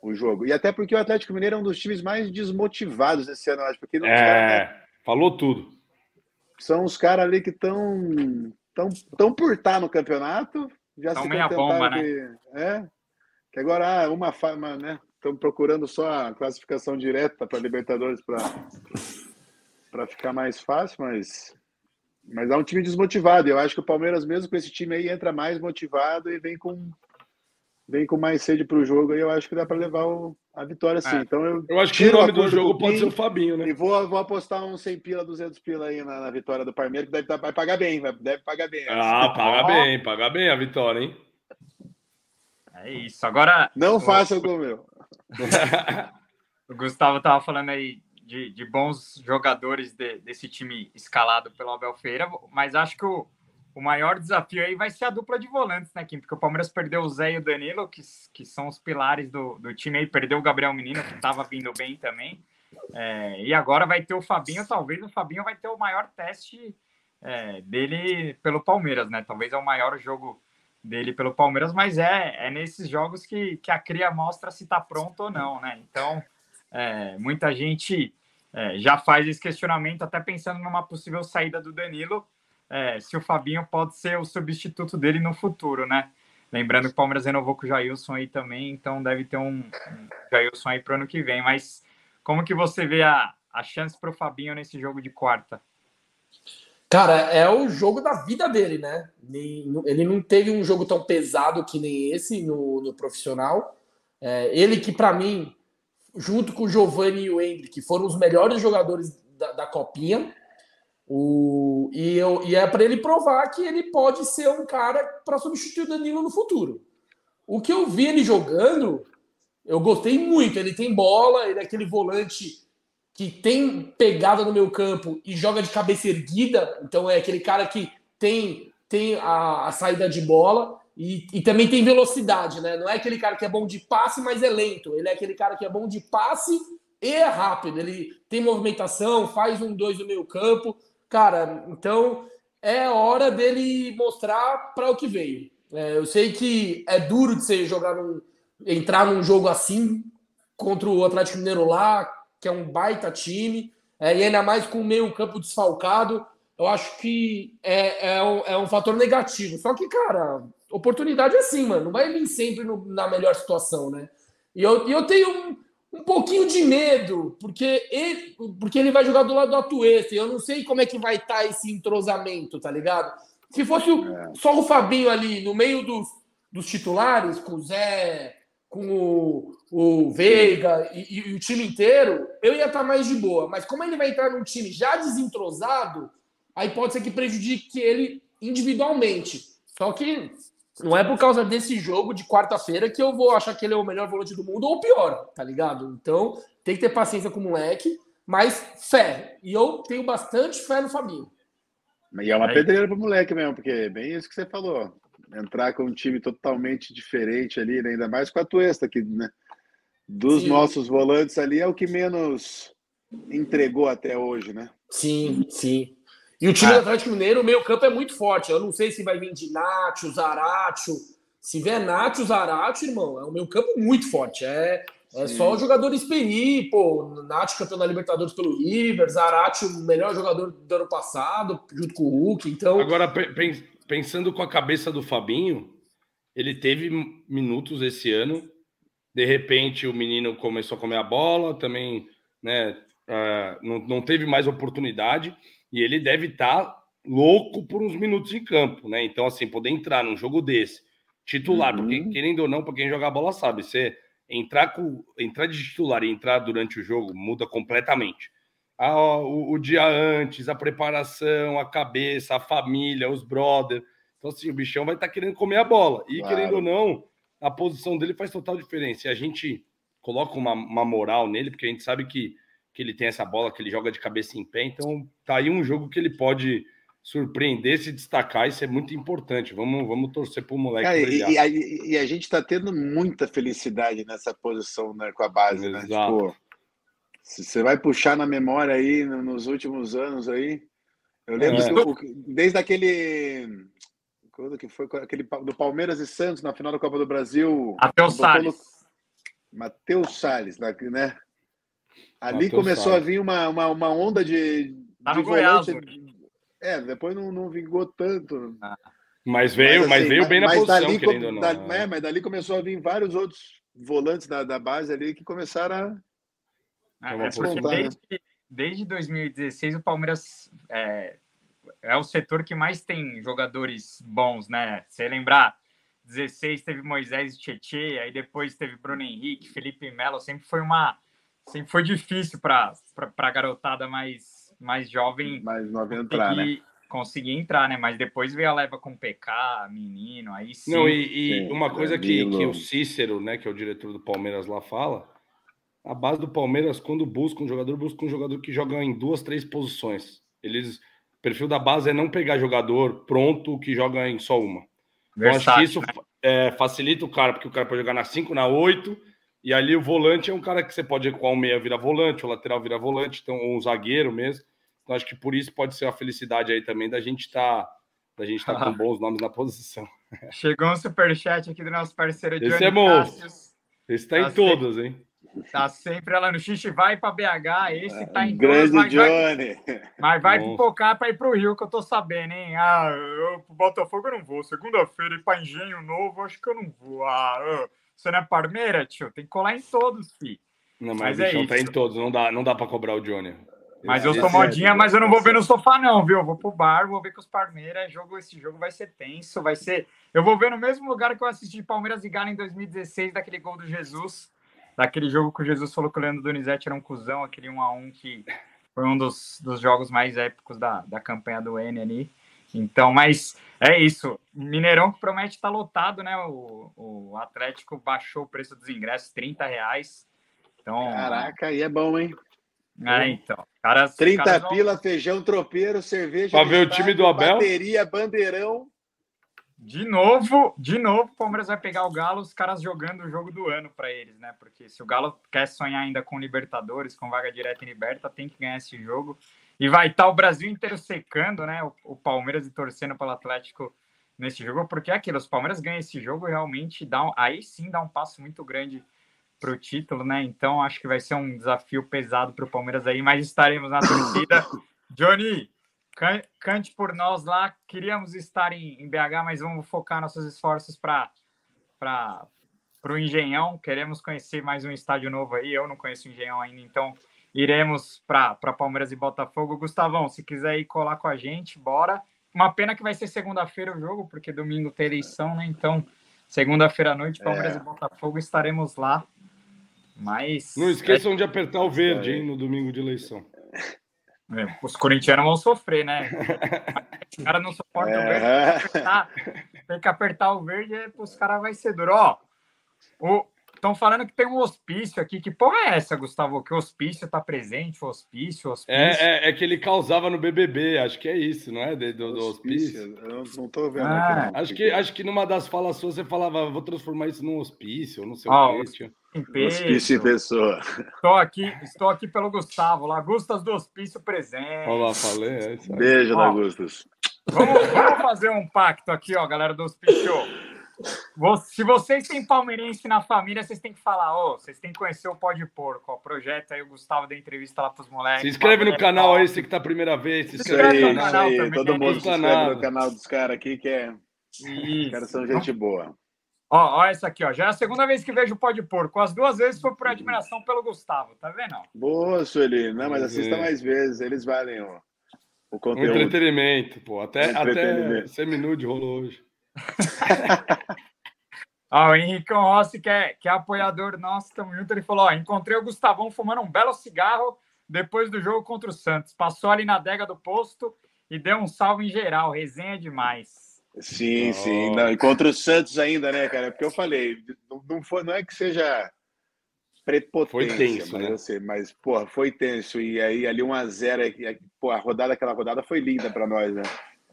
o jogo. E até porque o Atlético Mineiro é um dos times mais desmotivados desse ano, acho. Porque não é, cara, né? falou tudo. São os caras ali que estão tão, tão por estar no campeonato. Já tão se meia bomba, né? que, né? É, que agora ah, uma, uma né? Estamos procurando só a classificação direta para Libertadores para ficar mais fácil, mas mas é um time desmotivado. Eu acho que o Palmeiras mesmo com esse time aí entra mais motivado e vem com vem com mais sede para o jogo. E eu acho que dá para levar o, a vitória sim. É. Então eu, eu acho que o nome do jogo pode ser o Fabinho, né? E vou, vou apostar uns 100 pila, 200 pila aí na, na vitória do Palmeiras, que deve, vai pagar bem, vai, deve pagar bem. Ah, paga bem, paga bem a vitória, hein? É isso. Agora. Não faça como eu. (laughs) o Gustavo estava falando aí de, de bons jogadores de, desse time escalado pelo Abel Feira, mas acho que o, o maior desafio aí vai ser a dupla de volantes, né, Kim? Porque o Palmeiras perdeu o Zé e o Danilo, que, que são os pilares do, do time aí, perdeu o Gabriel Menino, que estava vindo bem também. É, e agora vai ter o Fabinho, talvez o Fabinho vai ter o maior teste é, dele pelo Palmeiras, né? Talvez é o maior jogo dele pelo Palmeiras, mas é, é nesses jogos que, que a cria mostra se está pronto ou não, né? Então, é, muita gente é, já faz esse questionamento, até pensando numa possível saída do Danilo, é, se o Fabinho pode ser o substituto dele no futuro, né? Lembrando que o Palmeiras renovou com o Jailson aí também, então deve ter um, um Jailson aí para o ano que vem. Mas como que você vê a, a chance para o Fabinho nesse jogo de quarta? Cara, é o jogo da vida dele, né? Ele não teve um jogo tão pesado que nem esse no, no profissional. É, ele que, para mim, junto com o Giovanni e o Hendrick, foram os melhores jogadores da, da Copinha. O, e, eu, e é para ele provar que ele pode ser um cara para substituir o Danilo no futuro. O que eu vi ele jogando, eu gostei muito. Ele tem bola, ele é aquele volante que tem pegada no meu campo e joga de cabeça erguida, então é aquele cara que tem, tem a, a saída de bola e, e, também tem velocidade, né? Não é aquele cara que é bom de passe, mas é lento. Ele é aquele cara que é bom de passe e é rápido. Ele tem movimentação, faz um dois no meio campo. Cara, então é hora dele mostrar para o que veio. É, eu sei que é duro de você jogar num, entrar num jogo assim contra o Atlético Mineiro lá, que é um baita time, é, e ainda mais com o meio campo desfalcado, eu acho que é, é, um, é um fator negativo. Só que, cara, oportunidade é assim, mano. Não vai vir sempre no, na melhor situação, né? E eu, eu tenho um, um pouquinho de medo, porque ele, porque ele vai jogar do lado do Atuesta. E eu não sei como é que vai estar tá esse entrosamento, tá ligado? Se fosse o, é. só o Fabinho ali no meio dos, dos titulares, com o Zé, com o, o Veiga e, e, o time inteiro, eu ia estar mais de boa. Mas como ele vai entrar num time já desentrosado, aí pode ser que prejudique ele individualmente. Só que não é por causa desse jogo de quarta-feira que eu vou achar que ele é o melhor volante do mundo ou pior, tá ligado? Então tem que ter paciência com o moleque, mas fé. E eu tenho bastante fé no Fabinho. E é uma pedreira pro moleque mesmo, porque é bem isso que você falou entrar com um time totalmente diferente ali, né? ainda mais com a Tuesta, que né? dos sim. nossos volantes ali é o que menos entregou até hoje, né? Sim, sim. E o time ah. do Atlético Mineiro, o meio campo é muito forte. Eu não sei se vai vir de Nacho, Zaratio. Se vier Nacho, Zaratio, irmão, é um meio campo muito forte. É, é só o jogador experi, pô, Nacho campeão da Libertadores pelo River, Zaratio, o melhor jogador do ano passado, junto com o Hulk, então... Agora, pensando com a cabeça do Fabinho, ele teve minutos esse ano. De repente, o menino começou a comer a bola, também né, uh, não, não teve mais oportunidade. E ele deve estar tá louco por uns minutos em campo, né? Então, assim, poder entrar num jogo desse, titular, uhum. porque querendo ou não, para quem joga a bola sabe, você entrar, com, entrar de titular e entrar durante o jogo muda completamente. Ah, o, o, dia antes, a preparação, a cabeça, a família, os brothers. Então, assim, o bichão vai estar tá querendo comer a bola. E, claro. querendo ou não, a posição dele faz total diferença. E a gente coloca uma, uma moral nele, porque a gente sabe que, que ele tem essa bola, que ele joga de cabeça em pé. Então, tá aí um jogo que ele pode surpreender, se destacar, isso é muito importante. Vamos, vamos torcer para o moleque. É, e, e, a, e, a, gente está tendo muita felicidade nessa posição né, com a base, né? Tipo, se você vai puxar na memória aí nos últimos anos aí, eu lembro é. que, desde aquele quando que foi aquele do Palmeiras e Santos na final da Copa do Brasil. Matheus Salles. Matheus Salles, né? Ali Mateus começou Salles. a vir uma, uma, uma onda de, tá de volante, é, depois não, não vingou tanto. Ah. Mas veio, mas, assim, mas veio bem na posição, dali, querendo não. Da, é, mas dali começou a vir vários outros volantes da, da base ali que começaram a. Ah, é desde, né? desde 2016 o Palmeiras é, é o setor que mais tem jogadores bons, né? Você lembrar, 16 teve Moisés e Tietê, aí depois teve Bruno Henrique, Felipe Melo, sempre foi uma sempre foi difícil para a garotada mais mais jovem. Mais nova entrar, né? Conseguir entrar, né? Mas depois veio a leva com PK, menino, aí sim. Não, e, e sim, uma coisa que, que o Cícero, né, que é o diretor do Palmeiras lá, fala. A base do Palmeiras, quando busca um jogador, busca um jogador que joga em duas, três posições. Eles. O perfil da base é não pegar jogador pronto que joga em só uma. Então, acho que isso né? é, facilita o cara, porque o cara pode jogar na 5, na 8, e ali o volante é um cara que você pode com o meia vira volante, o lateral vira volante, então, ou um zagueiro mesmo. Então, acho que por isso pode ser uma felicidade aí também da gente estar tá, da gente estar tá com (laughs) bons nomes na posição. Chegou um superchat aqui do nosso parceiro Johnny Esse é monstro. Esse tá, tá em todos, hein? Tá sempre lá no Xixi, vai para BH, esse tá em Grande todos, mas Johnny. Vai, mas vai pipocar para ir pro Rio, que eu tô sabendo, hein? Ah, eu pro Botafogo eu não vou. Segunda-feira ir para Engenho Novo, acho que eu não vou. Ah, você não é Parmeira, tio? Tem que colar em todos, fi. Não, mas, mas é isso. tá em todos, não dá, não dá para cobrar o Johnny. Mas eu sou modinha, mas eu não vou ver no sofá, não, viu? Eu vou pro bar, vou ver com os Palmeiras. Jogo, esse jogo vai ser tenso, vai ser. Eu vou ver no mesmo lugar que eu assisti Palmeiras e Galo em 2016, daquele gol do Jesus, daquele jogo que o Jesus falou que o Leandro Donizete era um cuzão, aquele 1x1 que foi um dos, dos jogos mais épicos da, da campanha do N ali. Então, mas é isso. Mineirão que promete estar tá lotado, né? O, o Atlético baixou o preço dos ingressos, 30 reais. Então, Caraca, aí é bom, hein? É, então. Caras, 30 caras pila, vão... feijão tropeiro, cerveja. Para ver o time do Abel. Bateria, bandeirão. De novo, de novo, o Palmeiras vai pegar o Galo, os caras jogando o jogo do ano para eles, né? Porque se o Galo quer sonhar ainda com Libertadores, com vaga direta em Liberta, tem que ganhar esse jogo. E vai estar tá o Brasil inteiro secando, né? O, o Palmeiras e torcendo pelo Atlético nesse jogo, porque é aquilo, os Palmeiras ganham esse jogo realmente dá um, aí sim dá um passo muito grande para o título, né? Então acho que vai ser um desafio pesado para o Palmeiras aí, mas estaremos na torcida. Johnny, cante por nós lá. Queríamos estar em, em BH, mas vamos focar nossos esforços para para o Engenhão. Queremos conhecer mais um estádio novo aí. Eu não conheço o Engenhão ainda, então iremos para Palmeiras e Botafogo. Gustavão, se quiser ir colar com a gente, bora. Uma pena que vai ser segunda-feira o jogo, porque domingo tem eleição, né? Então, segunda-feira à noite, Palmeiras é. e Botafogo, estaremos lá mas. Não esqueçam é... de apertar o verde, hein, no domingo de eleição. (laughs) É, os corintianos vão sofrer, né? (laughs) Os caras não suportam é... o verde. Tem que, apertar, tem que apertar o verde, é, os caras vai ser duro. Ó, o, Estão falando que tem um hospício aqui. Que porra é essa, Gustavo? Que o hospício está presente, o hospício, o hospício. É, é, é, que ele causava no BBB, acho que é isso, não é? Do, do hospício. Eu não, tô vendo ah, aqui. Acho que, acho que numa das falas suas você falava, vou transformar isso num hospício, não sei o que. Hospício em pessoa. Estou aqui, estou aqui pelo Gustavo, lá, Gustas do Hospício presente. Olha lá, falei. É Beijo, ó, Gustas. Vamos, vamos fazer um pacto aqui, ó, galera do Hospício. Se vocês têm palmeirense na família, vocês têm que falar, ó, oh, vocês têm que conhecer o Pó de Porco, o projeto aí, o Gustavo da entrevista lá pros moleques. Se inscreve no canal aí, você que tá a primeira vez, se inscreve no canal aí, também. Todo mundo se inscreve no canal dos caras aqui, que é... Isso. Os caras são gente boa. Ó, ó, essa aqui, ó. Já é a segunda vez que vejo o Pó de Porco. As duas vezes foi por admiração pelo Gustavo, tá vendo? Boa, Sueli. Não, mas assista é. mais vezes, eles valem ó, o conteúdo. Um entretenimento, pô. Até, até seminude rolou hoje. (laughs) Ó, o Henricão Rossi, que é, que é apoiador nosso, tamo junto, ele falou: ó, encontrei o Gustavão fumando um belo cigarro depois do jogo contra o Santos. Passou ali na adega do posto e deu um salve em geral. Resenha demais. Sim, oh. sim. Não, e contra o Santos ainda, né, cara? Porque eu falei, não, não, foi, não é que seja prepotência, foi tenso, mas, né? Assim, mas porra, foi tenso. E aí, ali 1x0, pô, a rodada, aquela rodada foi linda para nós, né?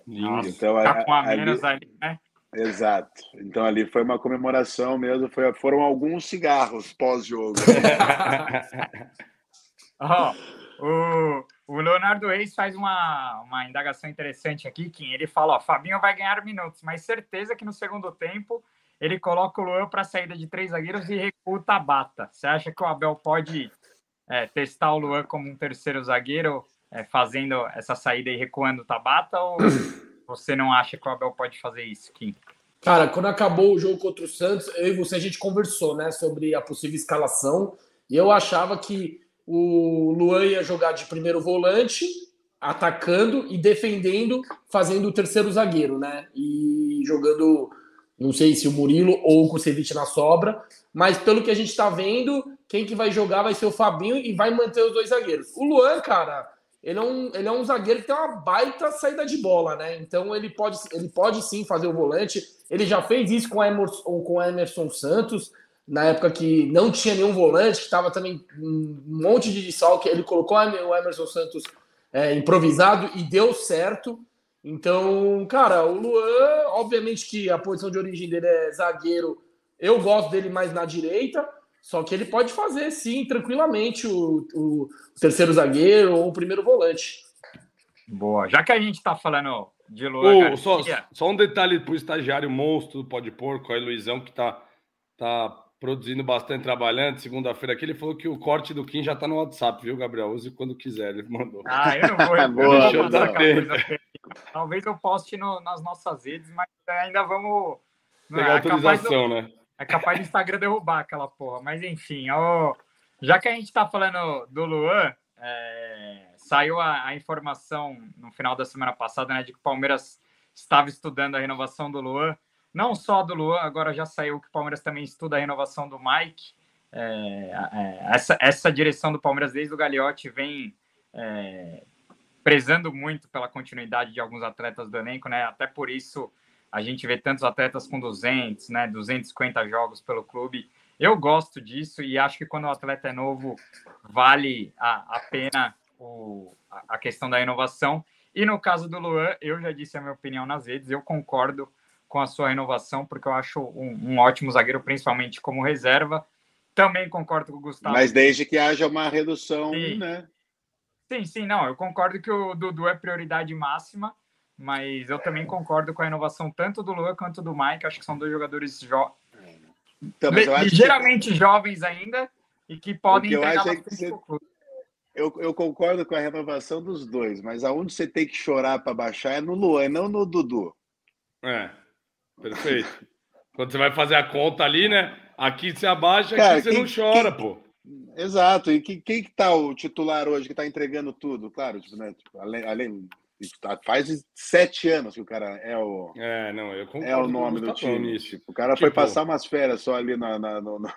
Nossa, então, tá com a menos ali, né? Exato. Então ali foi uma comemoração mesmo, foi, foram alguns cigarros pós-jogo. (laughs) oh, o, o Leonardo Reis faz uma, uma indagação interessante aqui, Kim. Ele fala: ó, Fabinho vai ganhar minutos, mas certeza que no segundo tempo ele coloca o Luan para a saída de três zagueiros e recua o Tabata. Você acha que o Abel pode é, testar o Luan como um terceiro zagueiro, é, fazendo essa saída e recuando o Tabata? Ou (coughs) você não acha que o Abel pode fazer isso, Kim? Cara, quando acabou o jogo contra o Santos, eu e você a gente conversou, né, sobre a possível escalação. E eu achava que o Luan ia jogar de primeiro volante, atacando e defendendo, fazendo o terceiro zagueiro, né? E jogando, não sei se o Murilo ou o Kusevich na sobra, mas pelo que a gente está vendo, quem que vai jogar vai ser o Fabinho e vai manter os dois zagueiros. O Luan, cara, ele é um, ele é um zagueiro que tem uma baita saída de bola, né? Então ele pode, ele pode sim fazer o volante. Ele já fez isso com, Emerson, com Emerson Santos, na época que não tinha nenhum volante, que estava também um monte de desfalque. Ele colocou o Emerson Santos é, improvisado e deu certo. Então, cara, o Luan, obviamente que a posição de origem dele é zagueiro. Eu gosto dele mais na direita. Só que ele pode fazer, sim, tranquilamente, o, o terceiro zagueiro ou o primeiro volante. Boa. Já que a gente está falando de Luan oh, só, só, um detalhe para o estagiário monstro do Pode Porco, aí Luizão, que está tá produzindo bastante, trabalhando. Segunda-feira aqui, ele falou que o corte do Kim já está no WhatsApp, viu, Gabriel? Use quando quiser, ele mandou. Ah, eu não vou. (laughs) Eu Boa, não vou Talvez eu poste no, nas nossas redes, mas ainda vamos... Pegar é, autorização, né? É capaz do Instagram derrubar aquela porra. Mas enfim, ó, já que a gente tá falando do Luan, é, saiu a, a, informação no final da semana passada, né, de que o Palmeiras estava estudando a renovação do Luan. Não só do Luan, agora já saiu que o Palmeiras também estuda a renovação do Mike. É, é, essa, essa direção do Palmeiras desde o Gagliotti vem é, prezando muito pela continuidade de alguns atletas do elenco, né? Até por isso a gente vê tantos atletas com 200, né, 250 jogos pelo clube. Eu gosto disso e acho que quando o atleta é novo, vale a, a pena o, a questão da inovação. E no caso do Luan, eu já disse a minha opinião nas redes, eu concordo com a sua renovação, porque eu acho um, um ótimo zagueiro, principalmente como reserva. Também concordo com o Gustavo. Mas desde que haja uma redução, sim. né? Sim, sim, não. Eu concordo que o Dudu é prioridade máxima mas eu também concordo com a inovação tanto do Luan quanto do Mike. Acho que são dois jogadores jo... então, ligeiramente que... jovens ainda e que podem eu acho é que você... eu, eu, concordo com a renovação dos dois, mas aonde você tem que chorar para baixar é no Luan, não no Dudu. É, perfeito. Quando você vai fazer a conta ali, né? Aqui você abaixa, Cara, aqui você quem, não chora, quem... pô. Exato. E quem, quem que tá o titular hoje que tá entregando tudo? Claro, tipo, né? Tipo, além, além Tá, faz sete anos que o cara é o. É, não, eu É o nome do time. Tipo, o cara tipo, foi passar umas férias só ali na, na no, no,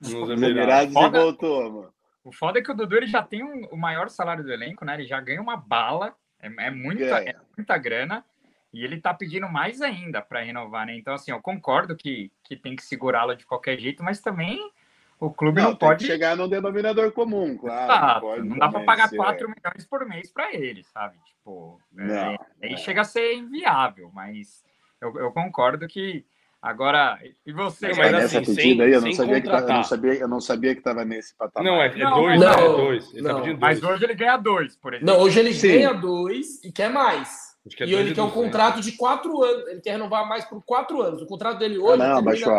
nos (laughs) Emirados e voltou, mano. O foda é que o Dudu ele já tem um, o maior salário do elenco, né? Ele já ganha uma bala, é, é muita, é muita grana, e ele tá pedindo mais ainda para renovar, né? Então, assim, eu concordo que, que tem que segurá-lo de qualquer jeito, mas também o clube não, não pode chegar num denominador comum, claro. Ah, não, não dá para pagar 4 milhões por mês para ele, sabe? Tipo, é, aí chega a ser inviável, mas eu, eu concordo que agora. E você, mas, mas assim, sem, aí, eu não, sabia que tava, eu, não sabia, eu não sabia que estava nesse patamar. Não, é, é não, dois, não, é dois. Ele tá não. Tá dois. Mas hoje ele ganha dois, por exemplo. Não, hoje ele Sim. ganha dois e quer mais. É e ele quer um contrato de quatro anos. Ele quer renovar mais por quatro anos. O contrato dele hoje. Ah, não, termina... baixou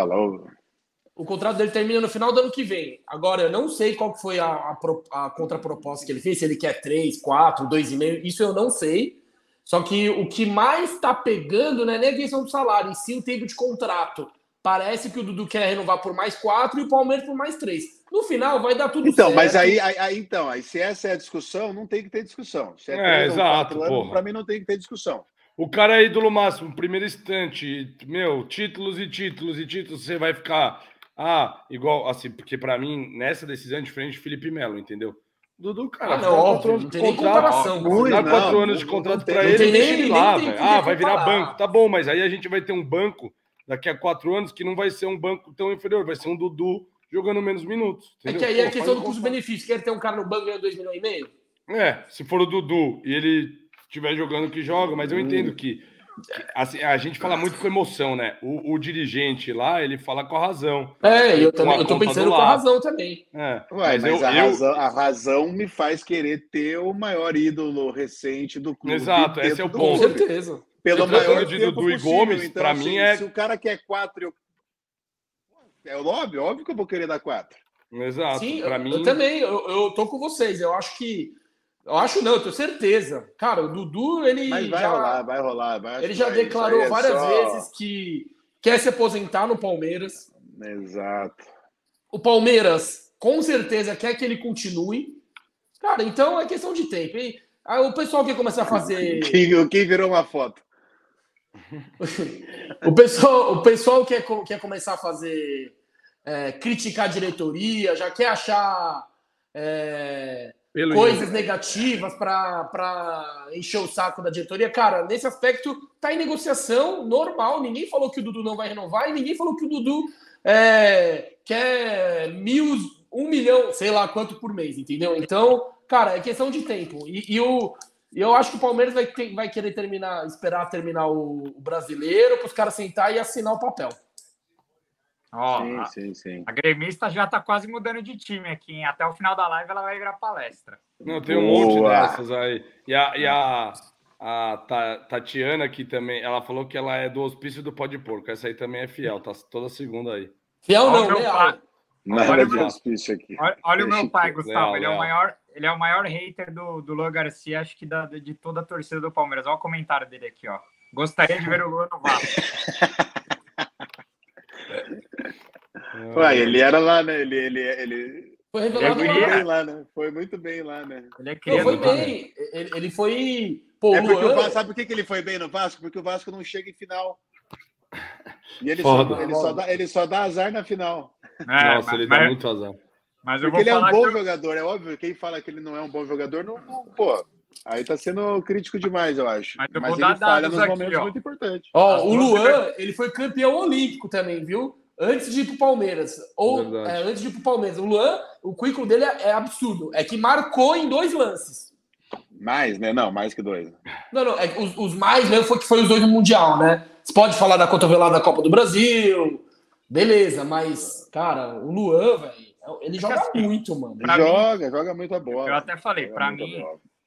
o contrato dele termina no final do ano que vem. Agora, eu não sei qual foi a, a, a contraproposta que ele fez, se ele quer 3, 4, 2,5, isso eu não sei. Só que o que mais está pegando não é nem a questão do salário, e sim o tempo de contrato. Parece que o Dudu quer renovar por mais 4 e o Palmeiras por mais 3. No final, vai dar tudo então, certo. Mas aí, aí, então, aí, se essa é a discussão, não tem que ter discussão. Se é, é exato. Para mim, não tem que ter discussão. o cara é ídolo máximo, primeiro instante, meu, títulos e títulos e títulos, você vai ficar, ah, igual, assim, porque para mim, nessa decisão é diferente de Felipe Melo, entendeu? Dudu, cara, ah, não, óbvio, não tem nem comparação. Dá quatro anos de contrato para ele, deixa ele lá, velho. Ah, vai virar banco, tá bom, mas aí a gente vai ter um banco daqui a quatro anos que não vai ser um banco tão inferior, vai ser um Dudu jogando menos minutos. Entendeu? É que aí é a questão do custo-benefício. Quer ter um cara no banco ganhando 2 milhões e meio? É, se for o Dudu e ele estiver jogando que joga, mas eu entendo que, que assim, a gente fala muito com emoção, né? O, o, dirigente lá, ele fala com a razão. É, eu também, eu tô pensando com a razão também. É, Ué, mas, mas eu, a, eu... Razão, a, razão, me faz querer ter o maior ídolo recente do clube. Exato, esse é o ponto. Com certeza. Pelo maior de Dudu e Gomes, então, para assim, mim é. Se o cara quer quatro, eu... é óbvio, óbvio que eu vou querer dar quatro. Exato. Sim, para mim. Eu também, eu, eu tô com vocês. Eu acho que eu acho não, eu tenho certeza. Cara, o Dudu, ele. Mas vai já, rolar, vai rolar. Vai, ele já declarou é várias só... vezes que quer se aposentar no Palmeiras. Exato. O Palmeiras, com certeza, quer que ele continue. Cara, então é questão de tempo. E aí, o pessoal que começar a fazer. (laughs) Quem, quem virou uma foto? (laughs) o pessoal, o pessoal quer, quer começar a fazer. É, criticar a diretoria, já quer achar. É, coisas negativas para encher o saco da diretoria. Cara, nesse aspecto, tá em negociação normal. Ninguém falou que o Dudu não vai renovar e ninguém falou que o Dudu é, quer mil, um milhão, sei lá quanto por mês, entendeu? Então, cara, é questão de tempo. E, e o, eu acho que o Palmeiras vai, ter, vai querer terminar, esperar terminar o, o brasileiro para os caras sentar e assinar o papel. Ó, sim, a, sim, sim. A gremista já tá quase mudando de time aqui, hein? Até o final da live ela vai virar palestra. Não, tem um Boa. monte dessas aí. E a, e a, a Tatiana aqui também, ela falou que ela é do hospício do Pó de Porco. Essa aí também é fiel, tá toda segunda aí. Fiel não, leal. Olha, de hospício aqui. Olha, olha o meu pai, Gustavo. Leal, ele, é o maior, ele é o maior hater do, do Luan Garcia, acho que da, de toda a torcida do Palmeiras. Olha o comentário dele aqui, ó. Gostaria de ver o Luan no Vasco. (laughs) Ué, ele era lá, né? Ele, ele, ele... Foi revelado ele é lá, né? Foi muito bem lá, né? Ele é criado, foi bem. Ele, ele foi. Pô, é porque o Vasco, sabe por que ele foi bem no Vasco? Porque o Vasco não chega em final. E ele, só, ele, só, dá, ele só dá azar na final. É, Nossa, mas, ele dá mas, muito azar. Mas Porque ele é um bom que... jogador, é óbvio. Quem fala que ele não é um bom jogador, não, não pô. Aí tá sendo crítico demais, eu acho. Mas, eu mas ele falha nos momentos aqui, muito importantes. Ó, o Luan, ele foi campeão olímpico também, viu? Antes de ir pro Palmeiras. Ou é, antes de ir pro Palmeiras. O Luan, o currículo dele é, é, absurdo. É que marcou em dois lances. Mais, né? Não, mais que dois. Não, não. É, os, os mais mesmo foi que foi os dois no Mundial, né? Você pode falar da cotovelada da Copa do Brasil. Beleza, mas, cara, o Luan, velho, ele joga assim, muito, mano. Joga, mim, joga muita bola. Eu até falei, para mim,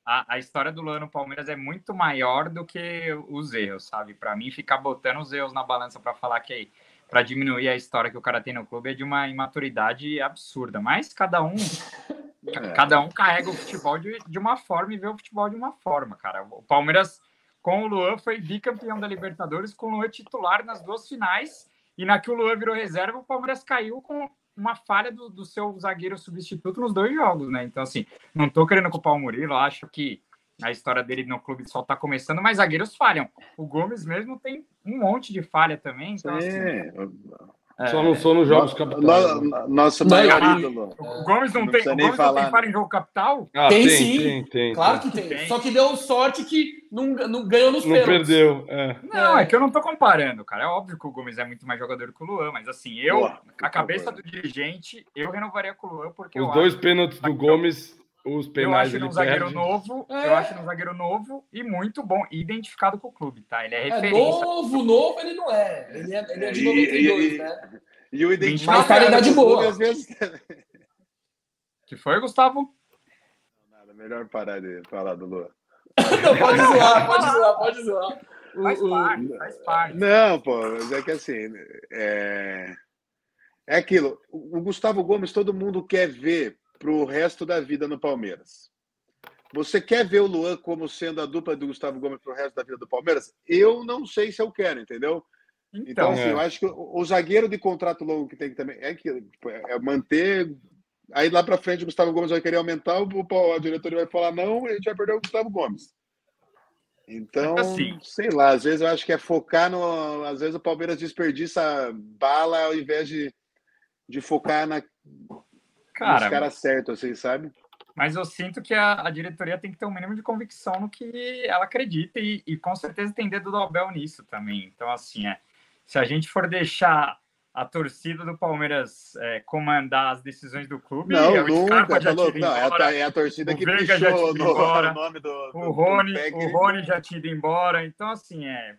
a, a, história do Luan no Palmeiras é muito maior do que os erros, sabe? Para mim, ficar botando os erros na balança para falar que aí para diminuir a história que o cara tem no clube é de uma imaturidade absurda. Mas cada um (laughs) é. cada um carrega o futebol de, de uma forma e vê o futebol de uma forma, cara. O Palmeiras com o Luan foi bicampeão da Libertadores com o Luan titular nas duas finais e na que o Luan virou reserva, o Palmeiras caiu com uma falha do, do seu zagueiro substituto nos dois jogos, né? Então, assim, não tô querendo culpar o Murilo, acho que a história dele no clube só está começando, mas zagueiros falham. O Gomes mesmo tem um monte de falha também. Então, assim, é, só não sou nos jogos capital. Né? nosso maior ídolo. O Gomes não, não tem, o Gomes falar, não tem falha em jogo capital? Ah, tem, tem, sim. Tem, tem, claro que tem. Só que deu sorte que não, não ganhou nos não pênaltis. perdeu. É. Não, é que eu não tô comparando, cara. É óbvio que o Gomes é muito mais jogador que o Luan, mas assim, eu, Boa, a cabeça do dirigente, eu renovaria com o Luan porque Os dois pênaltis do Gomes os penais eu acho um zagueiro perde. novo, é. eu acho um zagueiro novo e muito bom, identificado com o clube, tá? Ele é, é referência. É, novo, novo ele não é. Ele é, ele é de 92, e, né? E o identificado. Mas qualidade boa. Às vezes... (laughs) que foi, Gustavo? Não, nada, melhor parar de falar do Lua. (laughs) pode zoar, pode zoar, pode zoar. Faz parte, faz parte. Não, pô, mas é que assim, é, é aquilo. O Gustavo Gomes, todo mundo quer ver para o resto da vida no Palmeiras. Você quer ver o Luan como sendo a dupla do Gustavo Gomes para o resto da vida do Palmeiras? Eu não sei se eu quero, entendeu? Então, então assim, é. eu acho que o, o, zagueiro de contrato longo que tem que também é que tipo, é, é manter. Aí lá para frente o Gustavo Gomes vai querer aumentar, o, a diretoria vai falar não, a gente vai perder o Gustavo Gomes. Então, assim, sei lá, às vezes eu acho que é focar no. Às vezes o Palmeiras desperdiça bala ao invés de, de focar na, Cara, nos caras certos, assim, sabe? Mas eu sinto que a, a, diretoria tem que ter um mínimo de convicção no que ela acredita e, e com certeza tem dedo do Abel nisso também. Então, assim, é, se a gente for deixar a torcida do Palmeiras é, comandar as decisões do clube. Não, é nunca. Já louco. Não, é, a, é a torcida que Veiga puxou no, embora, o nome do, do O Rony, do o Rony já tinha ido embora. Então, assim, é...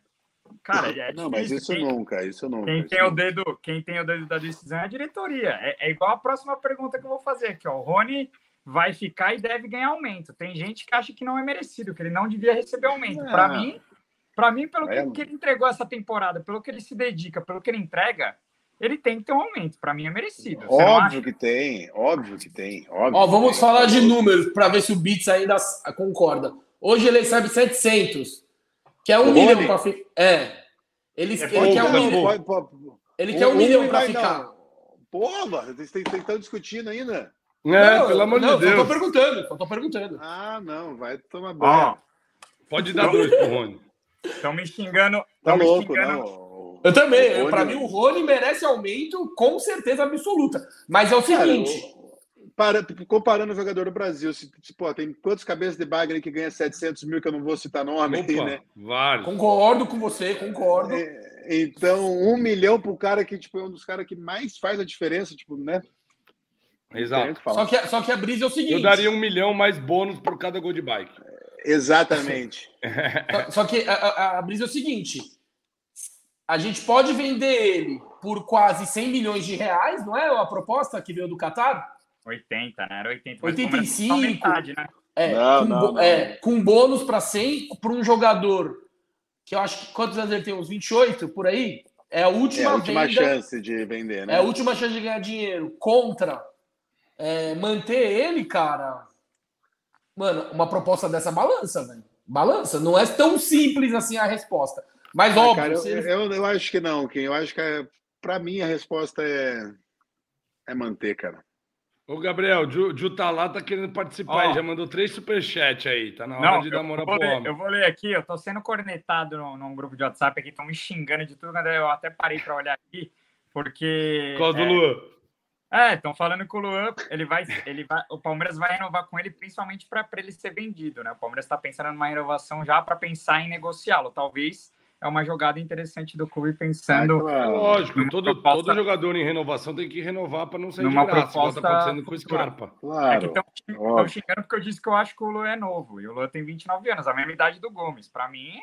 Cara, é Não, mas isso quem, nunca, isso nunca. Quem isso tem, nunca. O dedo, quem tem o dedo da decisão é a diretoria. É, é igual a próxima pergunta que eu vou fazer aqui, ó. O Rony vai ficar e deve ganhar aumento. Tem gente que acha que não é merecido, que ele não devia receber aumento. Para ah. mim, para mim, pelo é. que ele entregou essa temporada, pelo que ele se dedica, pelo que ele entrega, ele tem que ter um aumento. Para mim é merecido. Você óbvio que tem, óbvio que tem. Óbvio Ó, vamos tem. falar de números para ver se o Beats ainda concorda. Hoje ele recebe 700, que é um o milhão para ficar. É. Ele, é ele quer um milhão. Ele quer um milhão para ficar. Porra, vocês estão discutindo ainda. É, não, pelo amor não, de Deus. Eu tô perguntando, eu tô perguntando. Ah, não, vai tomar banho. pode dar dois pro Rony. Estão me xingando. Tá louco, xingando. não. Eu também. Para mim, o Rony merece aumento com certeza absoluta. Mas é o seguinte. Cara, para, comparando o jogador do Brasil, se, se, pô, tem quantos cabeças de bagre que ganha 700 mil, que eu não vou citar nome Opa, aí, né? Vários. Concordo com você, concordo. É, então, um milhão para o cara que tipo, é um dos caras que mais faz a diferença, tipo, né? Exato. Só que, só que a brisa é o seguinte. Eu daria um milhão mais bônus por cada gol de bike. Exatamente. (laughs) só, só, que a, a, a brisa é o seguinte: a gente pode vender ele por quase 100 milhões de reais, não é a proposta que veio do Qatar? 80, né? Era 80. 85. Metade, né? É, não, com, não, não. É, com bônus para 100 para um jogador que eu acho que quantos anos ele tem? Uns 28 por aí? É a última, é a última venda, chance de vender, né? É a última chance de ganhar dinheiro contra é, manter ele, cara. Mano, uma proposta dessa balança, velho. Balança. Não é tão simples assim a resposta. Mas ah, óbvio. Cara, eu, ele... eu, eu, acho que não, Kim. Eu acho que é, para mim a resposta é, é manter, cara. Ô, Gabriel, o Ju tá lá, tá querendo participar aí, já mandou três superchats aí, tá na hora não, de dar moral pro homem. Eu vou ler aqui, eu tô sendo cornetado num, num grupo de WhatsApp aqui, estão me xingando de tudo, eu até parei para olhar aqui, porque... Qual do é, Luan? É, estão falando que o Luan, ele vai, ele vai, o Palmeiras vai renovar com ele, principalmente para ele ser vendido, né? O Palmeiras está pensando numa renovação já para pensar em negociá-lo, talvez é uma jogada interessante do clube pensando. É, lógico, todo, proposta, todo jogador em renovação tem que renovar para não sair numa de graça, proposta tá acontecendo com o Scarpa. Claro, é estão xingando porque eu disse que eu acho que o Luan é novo, e o Luan tem 29 anos, a mesma idade do Gomes. Para mim,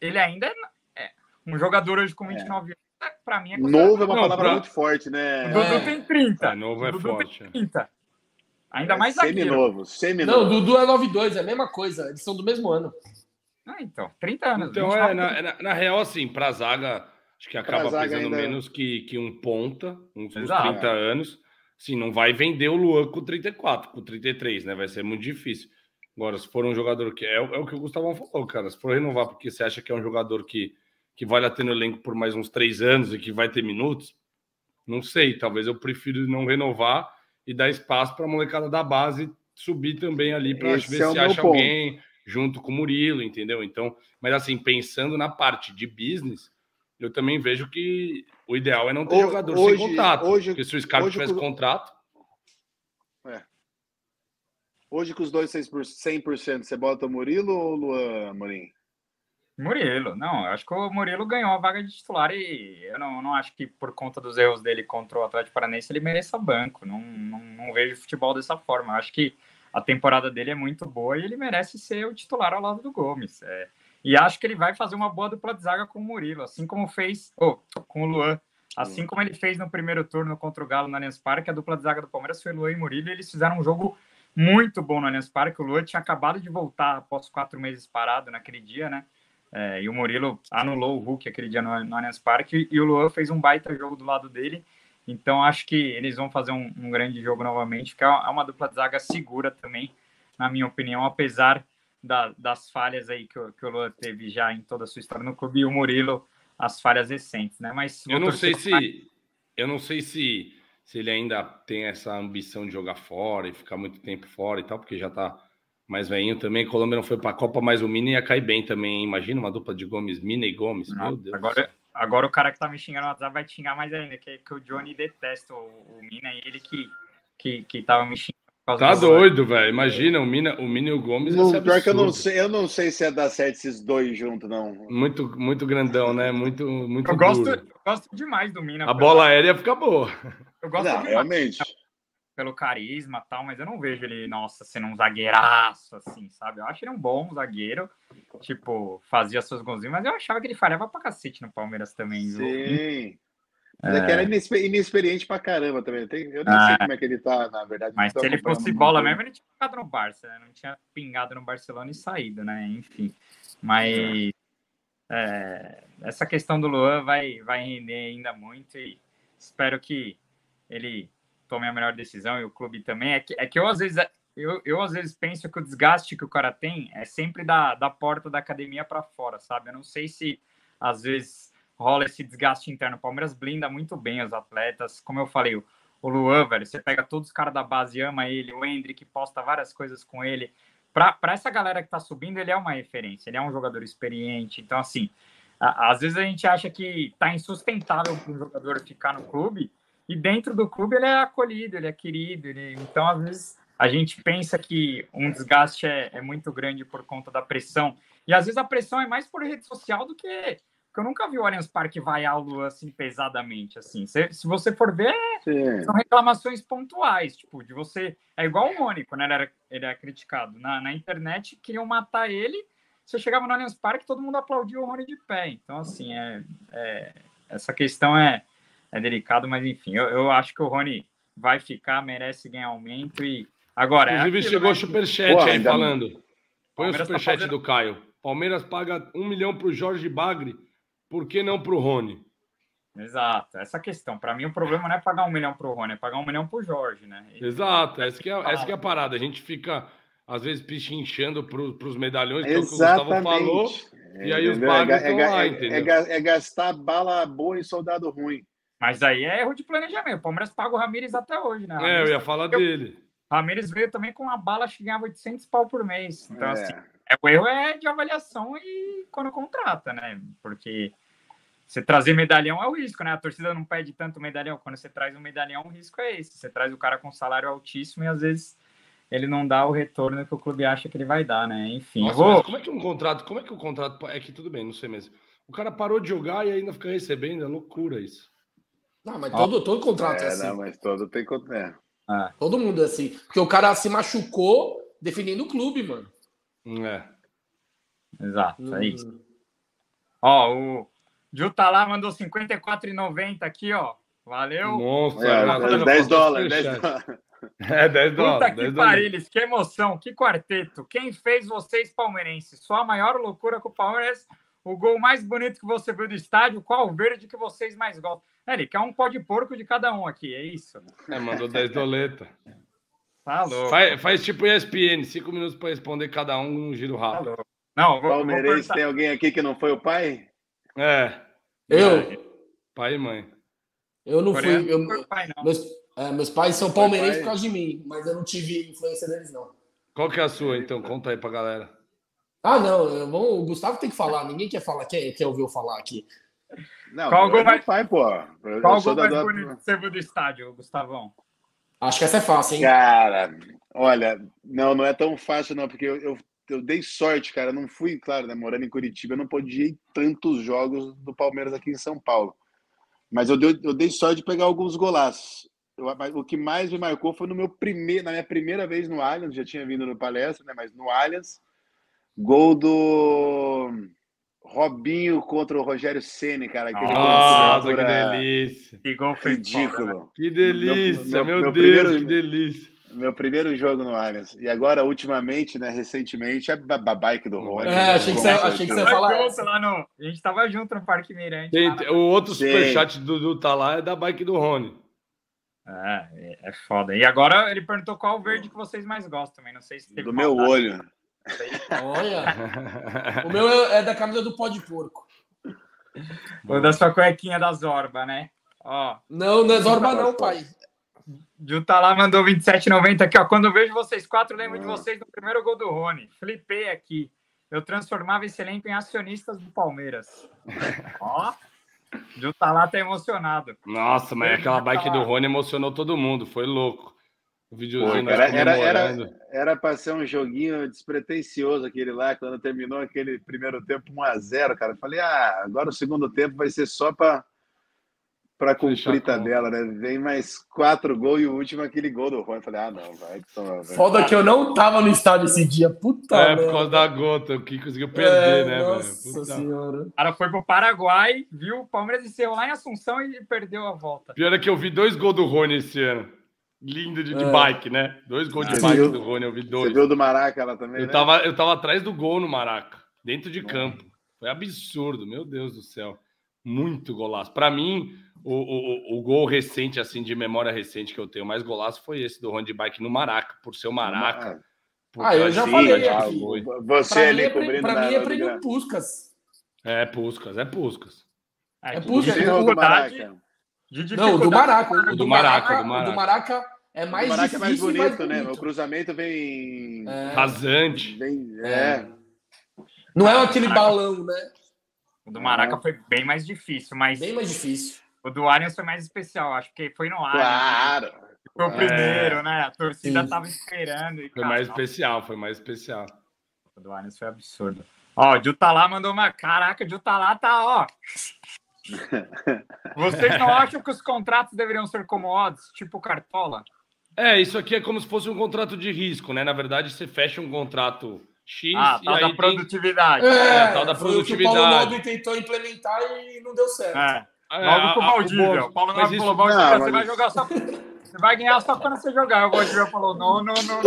ele ainda é, é, um jogador hoje com 29 é. anos, para mim é Novo é uma não, palavra pra... muito forte, né? O Dudu é. tem 30. É, novo é forte. 30. Ainda mais semi novo, semi -novo. Não, o Dudu é 92, é a mesma coisa, eles são do mesmo ano. Ah, então, 30 anos. Então, é, na, na, na, real, assim, para a zaga, acho que acaba pesando ainda... menos que, que um ponta, uns, uns 30 anos. Sim, não vai vender o Luan com 34, com 33, né? Vai ser muito difícil. Agora, se for um jogador que. É, é o que o Gustavo falou, cara. Se for renovar porque você acha que é um jogador que, que vale a ter no elenco por mais uns três anos e que vai ter minutos, não sei. Talvez eu prefiro não renovar e dar espaço para a molecada da base subir também ali para ver se é acha alguém junto com o Murilo, entendeu? Então, mas assim, pensando na parte de business, eu também vejo que o ideal é não ter hoje, jogador hoje, sem contrato. Hoje, porque se o Scarpa tivesse com... contrato. É. Hoje, com os dois 100%, você bota o Murilo ou o Luan Morim? Murilo, não, eu acho que o Murilo ganhou a vaga de titular e eu não, não acho que por conta dos erros dele contra o Atlético Paranaense ele mereça banco. Não, não, não vejo futebol dessa forma. Eu acho que a temporada dele é muito boa e ele merece ser o titular ao lado do Gomes. É, e acho que ele vai fazer uma boa dupla de zaga com o Murilo, assim como fez oh, com o Luan. Assim como ele fez no primeiro turno contra o Galo no Allianz Parque, a dupla de zaga do Palmeiras foi Luan e Murilo, e eles fizeram um jogo muito bom no Allianz Parque. O Luan tinha acabado de voltar após quatro meses parado naquele dia, né? É, e o Murilo anulou o Hulk aquele dia no, no Allianz Parque, e o Luan fez um baita jogo do lado dele. Então acho que eles vão fazer um, um grande jogo novamente, que é uma dupla de zaga segura também, na minha opinião, apesar da, das falhas aí que, o, que o Lula teve já em toda a sua história no clube e o Murilo as falhas recentes, né? Mas eu não sei se eu não sei se se ele ainda tem essa ambição de jogar fora e ficar muito tempo fora e tal, porque já está mais veinho também. Colômbia não foi para a Copa, mas o Mini ia cair bem também. Imagina uma dupla de Gomes, Mina e Gomes. Não, Meu Deus. Agora, agora o cara que tá me xingando no WhatsApp vai te xingar mais ainda, que, que o Johnny detesta o, o Mina e ele que, que, que tava me xingando. Tá doido, velho. Imagina o Mina, o Mina e o Gomes. Não, pior que eu não sei, eu não sei se ia dar certo esses dois juntos, não. Muito, muito grandão, né? Muito, muito. Eu gosto, eu gosto demais do Mina. A bola aérea fica boa. Eu gosto não, demais. realmente pelo carisma tal, mas eu não vejo ele, nossa, sendo um zagueiraço, assim, sabe? Eu acho ele um bom zagueiro, tipo, fazia seus golzinhos, mas eu achava que ele falhava pra cacete no Palmeiras também. Sim. Viu? Mas é. é que era inexperiente pra caramba também. Eu nem ah, sei como é que ele tá, na verdade. Mas se ele fosse bola mesmo, ele tinha ficado no Barça, né? Não tinha pingado no Barcelona e saído, né? Enfim. Mas é, essa questão do Luan vai, vai render ainda muito e espero que ele tome a melhor decisão e o clube também. É que, é que eu, às vezes, eu, eu, às vezes, penso que o desgaste que o cara tem é sempre da, da porta da academia para fora, sabe? Eu não sei se, às vezes, rola esse desgaste interno. O Palmeiras blinda muito bem os atletas. Como eu falei, o, o Luan, velho, você pega todos os caras da base, ama ele, o Hendrick posta várias coisas com ele. Para essa galera que tá subindo, ele é uma referência, ele é um jogador experiente. Então, assim, a, às vezes a gente acha que tá insustentável para um jogador ficar no clube, e dentro do clube ele é acolhido, ele é querido. Ele... Então, às vezes, a gente pensa que um desgaste é, é, muito grande por conta da pressão. E às vezes a pressão é mais por rede social do que. Porque eu nunca vi o Allianz Parque vaiar o Luan assim pesadamente. assim. Se, se você for ver, Sim. são reclamações pontuais, tipo, de você. É igual o Mônico, né? Ele era, ele é criticado. Na, na internet queriam matar ele. Você chegava no Allianz Parque, todo mundo aplaudia o Rony de pé. Então, assim, é, é essa questão é, é delicado, mas enfim, eu, eu acho que o Rony vai ficar, merece ganhar aumento e agora. É Inclusive é chegou o superchat Pô, aí falando. Põe o tá superchat tá fazendo... do Caio. Palmeiras paga um milhão para o Jorge Bagre, por que não para o Rony? Exato, essa questão. Para mim, o problema não é pagar um milhão para o Rony, é pagar um milhão para o Jorge, né? Ele... Exato, essa que, é, essa que é a parada. A gente fica, às vezes, pichinchando para os medalhões, que é o que o Gustavo falou, e aí os bagres é, estão lá, entendeu? É, gastar bala boa em soldado ruim. Mas aí é erro de planejamento. O Palmeiras paga o Ramires até hoje, né? É, eu ia falar dele. O Ramires veio também com uma bala que ganhava 800 pau por mês. Então, é. assim, é, o erro é de avaliação e quando contrata, né? Porque você trazer medalhão é o risco, né? A torcida não pede tanto medalhão. Quando você traz um medalhão, o risco é esse. Você traz o cara com salário altíssimo e às vezes ele não dá o retorno que o clube acha que ele vai dar, né? Enfim. Nossa, vou... como é que um contrato, como é que o contrato. É que tudo bem, não sei mesmo. O cara parou de jogar e ainda fica recebendo, é loucura isso. Não, mas todo, todo contrato é, é assim. Não, mas todo tem contrato. É. Ah. Todo mundo é assim. Porque o cara se machucou defendendo o clube, mano. É. Exato, é isso. Hum. Ó, o Gil tá lá, mandou 54,90 aqui, ó. Valeu. Nossa, é, 10 dólares, 10 dólares. (laughs) É, 10 dólares. Puta que que emoção, que quarteto. Quem fez vocês palmeirenses? Só a maior loucura com o Palmeiras, o gol mais bonito que você viu do estádio, qual verde que vocês mais gostam? É, ele quer um pó de porco de cada um aqui, é isso? É, mandou 10 doletas. Tá louco. Faz, faz tipo ESPN, 5 minutos para responder cada um num giro rápido. Tá não, vou, Palmeirense, vou tem alguém aqui que não foi o pai? É. Eu? Pai e mãe. Eu não Coreano fui. Eu, não pai, não. Meus, é, meus pais são palmeirenses por causa de mim, mas eu não tive influência deles, não. Qual que é a sua, então? Conta aí pra galera. Ah, não. Bom, o Gustavo tem que falar. Ninguém quer falar, quer, quer ouvir eu falar aqui. Não, Qual gol mais... pai, pô. Qual gol mais bonito que você viu do estádio, Gustavão? Acho que essa é fácil, hein? Cara, olha, não, não é tão fácil, não, porque eu, eu, eu dei sorte, cara. Não fui, claro, né, morando em Curitiba, eu não podia ir tantos jogos do Palmeiras aqui em São Paulo. Mas eu dei, eu dei sorte de pegar alguns golaços. Eu, o que mais me marcou foi no meu primeiro, na minha primeira vez no Allianz, já tinha vindo no palestra, né? Mas no Allianz, gol do Robinho contra o Rogério Ceni, cara. Nossa, que delícia. Que gol ridículo. Que delícia, meu, meu, meu Deus, primeiro, que delícia. Meu primeiro jogo no Allianz. E agora, ultimamente, né, recentemente, é a bike do Rony. É, né? achei que, você, achei que você ia falar. Lá no, a gente tava junto no Parque Mirante. Tem, o outro superchat do, do tá lá é da bike do Rony. É, é foda. E agora ele perguntou qual verde que vocês mais gostam também. Não sei se teve Do meu olho. Olha. (laughs) o meu é, é da camisa do pó de porco. Ou da sua cuequinha da Zorba, né? Ó. Não, não é Zorba, não, pai. Juta lá mandou 27,90 aqui, ó. Quando eu vejo vocês quatro, lembro de vocês no primeiro gol do Rony. Flipei aqui. Eu transformava esse elenco em acionistas do Palmeiras. (laughs) ó. Juta lá tá emocionado. Nossa, mas aquela bike do Rony emocionou todo mundo. Foi louco. O videozinho Pô, cara, era, era, era para ser um joguinho despretensioso aquele lá, quando terminou aquele primeiro tempo 1x0, cara. Falei, ah, agora o segundo tempo vai ser só para para cumprir tabela, né? Vem mais quatro gols e o último aquele gol do Rony. Falei, ah, não, vai. Toma, vai. Foda que eu não tava no estádio esse dia, puta. É, por causa da gota, o que conseguiu perder, é, né, nossa velho? senhora. O cara foi pro Paraguai, viu o Palmeiras encerrou lá em Assunção e perdeu a volta. Pior é que eu vi dois gols do Rony esse ano. Lindo de, de é. bike, né? Dois gols de bike do Rony, eu vi dois. Você viu do Maraca lá também? Eu, né? tava, eu tava atrás do gol no Maraca, dentro de campo. Foi absurdo, meu Deus do céu. Muito golaço. Para mim, o, o, o, gol recente, assim, de memória recente que eu tenho, mais golaço foi esse do Ronde Bike no Maraca, por ser o Maraca. Ah, eu já falei aqui. Você pra ali mim, cobrindo Pra mim é prêmio Puscas. É, Puscas, é Puscas. É, é Puscas. É do Maraca. Não, do Maraca. O do Maraca, o do Maraca é mais o Maraca é mais bonito, mais bonito, né? O cruzamento vem... É. Rasante. Vem... É. Não é aquele balão, né? O do Maraca foi bem mais difícil, mas... Bem mais difícil. O do Arias foi mais especial, acho que foi no ar. Claro. Foi o primeiro, é. né? A torcida Sim. tava esperando. E, foi mais especial, foi mais especial. O do Arias foi absurdo. Ó, o Jutalá mandou uma. Caraca, o Jutalá tá, ó. Vocês não (laughs) acham que os contratos deveriam ser como odds, tipo Cartola? É, isso aqui é como se fosse um contrato de risco, né? Na verdade, você fecha um contrato X ah, e tal aí da produtividade. É, é, tal da produtividade. O Paulo Nobre tentou implementar e não deu certo. É. É, Logo com o Valdívia. O Paulo Nobre falou, Valdívia, você vai jogar só... (laughs) Você vai ganhar só quando você jogar. O Valdívia falou, não, não, não, não.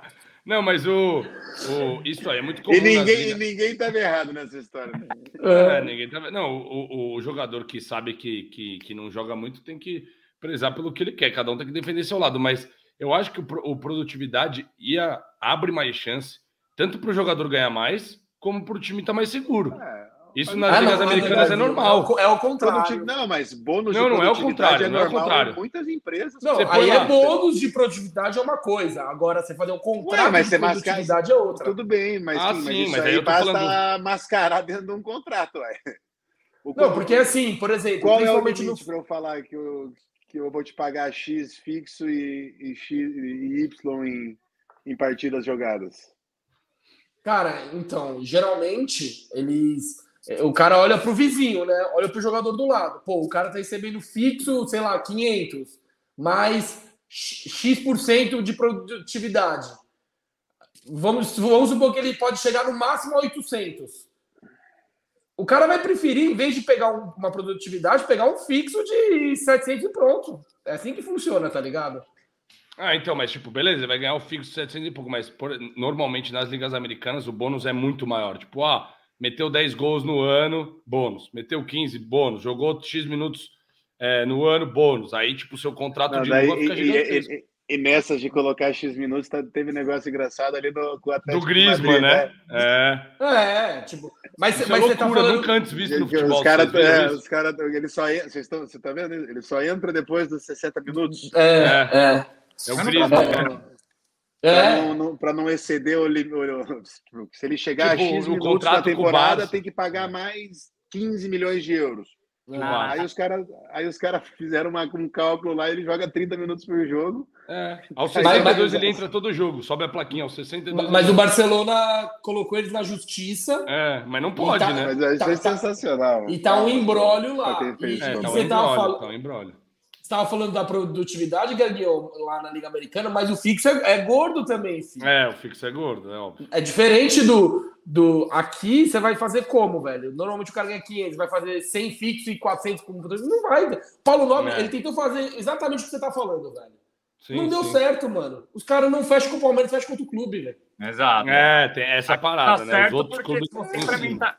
(laughs) Não, mas o, o, isso aí é muito comum. E ninguém, ninguém estava errado nessa história. É, ninguém tava, não, o, o, jogador que sabe que, que, que não joga muito tem que prezar pelo que ele quer. Cada um tem que defender seu lado. Mas eu acho que o, o produtividade ia, abre mais chance, tanto para o jogador ganhar mais, como para o time estar tá mais seguro. É. Isso nas ah, ligas americanas é normal. É o contrário. Não, mas bônus não, não é o contrário, é não é o contrário. muitas empresas. Não, aí é bônus de produtividade é uma coisa. Agora, você fazer um contrato Ué, mas de produtividade mascar... é outra. Tudo bem, mas, ah, sim, mas, sim, mas aí, aí basta falando... mascarar dentro de um contrato. Ué. Não, porque assim, por exemplo... Qual é o limite no... para eu falar que eu, que eu vou te pagar X fixo e, e X e Y em, em partidas jogadas? Cara, então, geralmente, eles é, o cara olha para o vizinho, né? Olha para o jogador do lado. Pô, o cara tá recebendo fixo, sei lá, 500, mais X% de produtividade. Vamos, vamos supor que ele pode chegar no máximo a 800. O cara vai preferir, em vez de pegar uma produtividade, pegar um fixo de 700 e pronto. É assim que funciona, tá ligado? Ah, então, mas tipo, beleza, vai ganhar o fixo de 700 e pouco, mas por, normalmente nas ligas americanas o bônus é muito maior. Tipo, ah, meteu 10 gols no ano, bônus. Meteu 15, bônus. Jogou X minutos é, no ano, bônus. Aí, tipo, o seu contrato Não, de daí, luva fica gigantesco. E, e, e, nessas de colocar X minutos, tá, teve negócio engraçado ali no, com o Atlético Do Griezmann, né? né? É. É, tipo... Mas, Isso mas é loucura, você tá falando... nunca antes visto no futebol. Os caras, é, os cara, ele só entra, vocês estão, você tá vendo? Ele só entra depois dos 60 minutos. É, é. É, o Griezmann, né? É. Para não, não, exceder o, o, Se ele chegar tipo, a X minutos na temporada, tem que pagar mais 15 milhões de euros. Ah, aí os caras os cara fizeram uma, um cálculo lá, ele joga 30 minutos por jogo. É. Aos 62 ele entra todo jogo, sobe a plaquinha aos 62. Mas o Barcelona colocou eles na justiça. É, mas não pode, tá, né? Mas isso tá, é sensacional. E tá um embrólio lá. E, é, tá um embrólio, tá um embrólio estava falando da produtividade, Gabriel, lá na Liga Americana, mas o fixo é, é gordo também. Filho. É, o fixo é gordo, é óbvio. É diferente do, do. Aqui, você vai fazer como, velho? Normalmente o cara ganha 500, vai fazer 100 fixo e 400 como Não vai. Paulo Nobre, é. ele tentou fazer exatamente o que você tá falando, velho. Sim, não deu sim. certo, mano. Os caras não fecham com o Palmeiras, fecham com outro clube, velho. Exato. É, tem essa tá parada, tá né? Os outros clubes. Se você, implementa,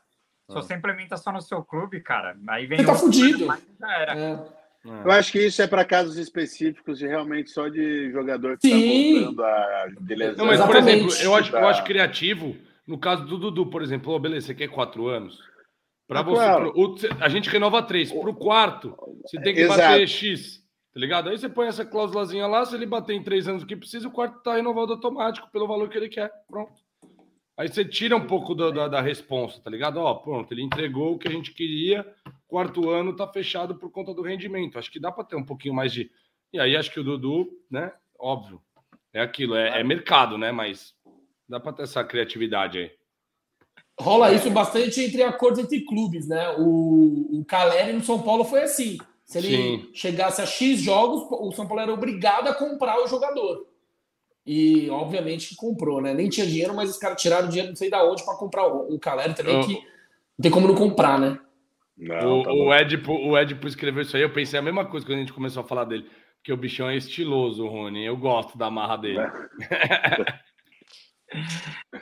se você implementa só no seu clube, cara, aí vem. Você tá fudido. Já era. É. É. Eu acho que isso é para casos específicos de realmente só de jogador que está voltando a de lesão. Não, mas, por exemplo, eu acho, eu acho criativo, no caso do Dudu, por exemplo, oh, beleza, você quer quatro anos? Para ah, você, claro. pro, o, a gente renova três. Para o quarto, você tem que Exato. bater X. Tá ligado? Aí você põe essa cláusulazinha lá, se ele bater em três anos o que precisa, o quarto tá renovado automático pelo valor que ele quer. Pronto. Aí você tira um pouco da, da, da responsa, tá ligado? Ó, pronto, ele entregou o que a gente queria, quarto ano tá fechado por conta do rendimento. Acho que dá para ter um pouquinho mais de. E aí acho que o Dudu, né? Óbvio, é aquilo, é, é mercado, né? Mas dá para ter essa criatividade aí. Rola isso bastante entre acordos entre clubes, né? O, o Caleri no São Paulo foi assim. Se ele Sim. chegasse a X jogos, o São Paulo era obrigado a comprar o jogador. E, obviamente, que comprou, né? Nem tinha dinheiro, mas os caras tiraram dinheiro não sei da onde para comprar o, o Caleri também, que não tem como não comprar, né? Não, o, tá o, Edipo, o Edipo escreveu isso aí, eu pensei a mesma coisa quando a gente começou a falar dele. Porque o bichão é estiloso, Rony. Eu gosto da marra dele. É. (laughs)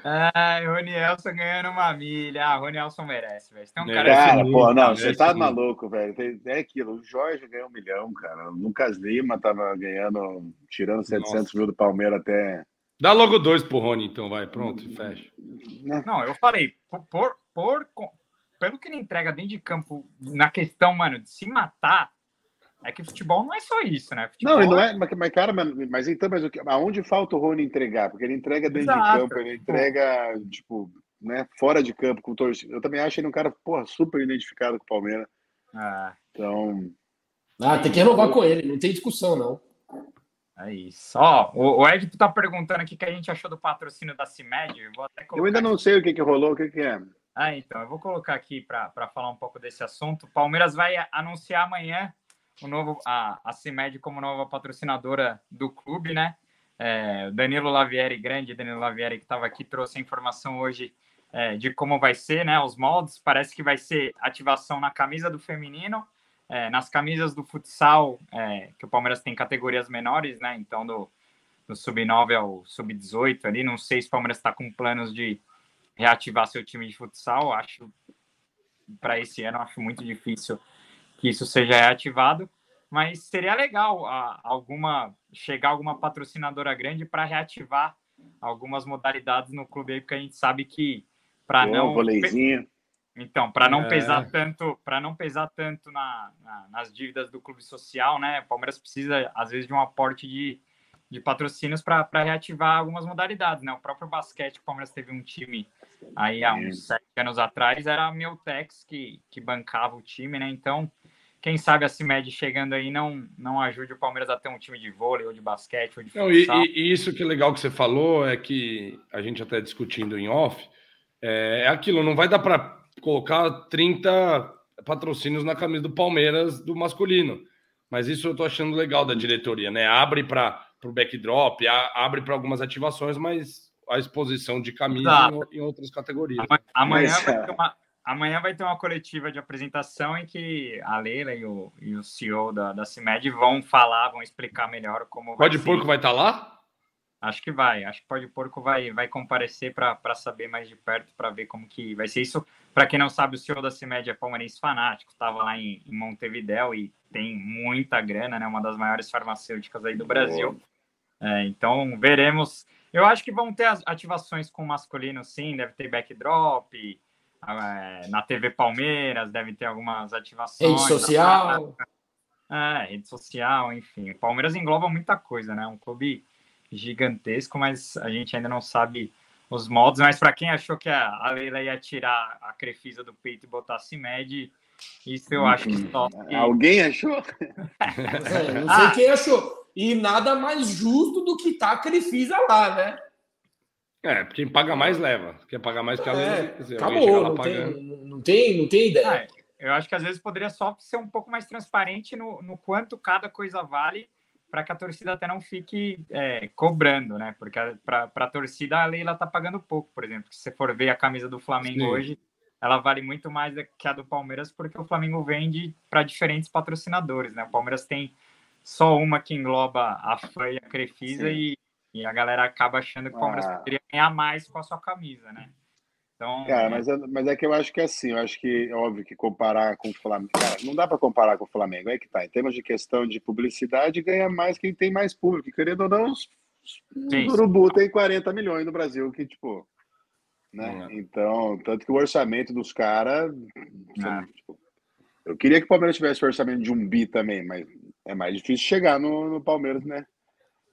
Ai, Rony Elson ganhando uma milha. Ah, Rony Elson merece, velho. Tem um cara, cara assim, pô, não, você tá maluco, velho. É aquilo. O Jorge ganhou um milhão, cara. O Lucas Lima tava ganhando, tirando 700 Nossa. mil do Palmeiras até. Dá logo dois pro Rony, então, vai. Pronto, fecha. Não, eu falei, por, por, por, pelo que ele entrega dentro de campo, na questão, mano, de se matar, é que futebol não é só isso, né? Futebol não, não é, mas, mas cara, mas, mas então, mas o que, aonde falta o Rony entregar? Porque ele entrega dentro Exato. de campo, ele entrega, tipo, né, fora de campo com torcida. Eu também acho ele um cara, porra, super identificado com o Palmeiras. Ah. Então. Ah, tem que renovar com ele, não tem discussão, não. É isso. Ó, o, o Ed tá perguntando aqui o que a gente achou do patrocínio da CIMED. Eu, eu ainda não sei o que, que rolou, o que, que é. Ah, então, eu vou colocar aqui para falar um pouco desse assunto. O Palmeiras vai anunciar amanhã o novo, a, a CIMED como nova patrocinadora do clube, né? É, Danilo Lavieri, grande Danilo Lavieri, que estava aqui, trouxe a informação hoje é, de como vai ser, né? Os moldes, parece que vai ser ativação na camisa do feminino, é, nas camisas do futsal, é, que o Palmeiras tem categorias menores, né? Então, do, do sub-9 ao sub-18 ali, não sei se o Palmeiras está com planos de reativar seu time de futsal, acho para esse ano acho muito difícil que isso seja reativado, mas seria legal a, alguma chegar alguma patrocinadora grande para reativar algumas modalidades no clube aí, porque a gente sabe que para não voleizinho. Então, para não é. pesar tanto, para não pesar tanto na, na, nas dívidas do clube social, né? O Palmeiras precisa às vezes de um aporte de, de patrocínios para reativar algumas modalidades, né? O próprio basquete, o Palmeiras teve um time aí há uns sete anos atrás, era a Tex que, que bancava o time, né? Então, quem sabe a CIMED chegando aí não, não ajude o Palmeiras a ter um time de vôlei ou de basquete ou de não, e, e, isso que é legal que você falou é que a gente até discutindo em off, é, é aquilo, não vai dar para colocar 30 patrocínios na camisa do Palmeiras do masculino. Mas isso eu tô achando legal da diretoria, né? Abre para o backdrop, abre para algumas ativações, mas a exposição de camisa em, em, outras categorias. Amanhã, amanhã vai ter uma Amanhã vai ter uma coletiva de apresentação em que a Leila e o, e o CEO da, da CIMED vão falar, vão explicar melhor como Pode Porco vai estar tá lá? Acho que vai. Acho que Pode Porco vai, vai comparecer para saber mais de perto, para ver como que vai ser isso. Para quem não sabe, o CEO da CIMED é palmeirense fanático, estava lá em, em Montevidéu e tem muita grana, né? Uma das maiores farmacêuticas aí do Brasil. É, então, veremos. Eu acho que vão ter as ativações com masculino, sim. Deve ter backdrop, é, na TV Palmeiras deve ter algumas ativações. Rede social. É, rede social, enfim. O Palmeiras engloba muita coisa, né? Um clube gigantesco, mas a gente ainda não sabe os modos. Mas para quem achou que a Leila ia tirar a Crefisa do peito e botar a CIMED, isso eu acho que só. Alguém achou? (laughs) é, não sei ah. quem achou. E nada mais justo do que tá a Crefisa lá, né? É, quem paga mais leva. Quem paga mais que a é, acabou, não tem, não, tem, não tem ideia. Ah, eu acho que às vezes poderia só ser um pouco mais transparente no, no quanto cada coisa vale para que a torcida até não fique é, cobrando, né? Porque para a torcida a Leila tá pagando pouco, por exemplo. Se você for ver a camisa do Flamengo Sim. hoje, ela vale muito mais que a do Palmeiras, porque o Flamengo vende para diferentes patrocinadores, né? O Palmeiras tem só uma que engloba a FAN e a Crefisa Sim. e e a galera acaba achando que o Palmeiras ah. poderia ganhar mais com a sua camisa, né? Então, cara, é... Mas, é, mas é que eu acho que é assim, eu acho que é óbvio que comparar com o Flamengo. Cara, não dá para comparar com o Flamengo, é que tá. Em termos de questão de publicidade, ganha mais quem tem mais público. Querendo ou não, os, o Urubu tem 40 milhões no Brasil, que, tipo. Né? É. Então, tanto que o orçamento dos caras. Ah. Tipo, eu queria que o Palmeiras tivesse o orçamento de um bi também, mas é mais difícil chegar no, no Palmeiras, né?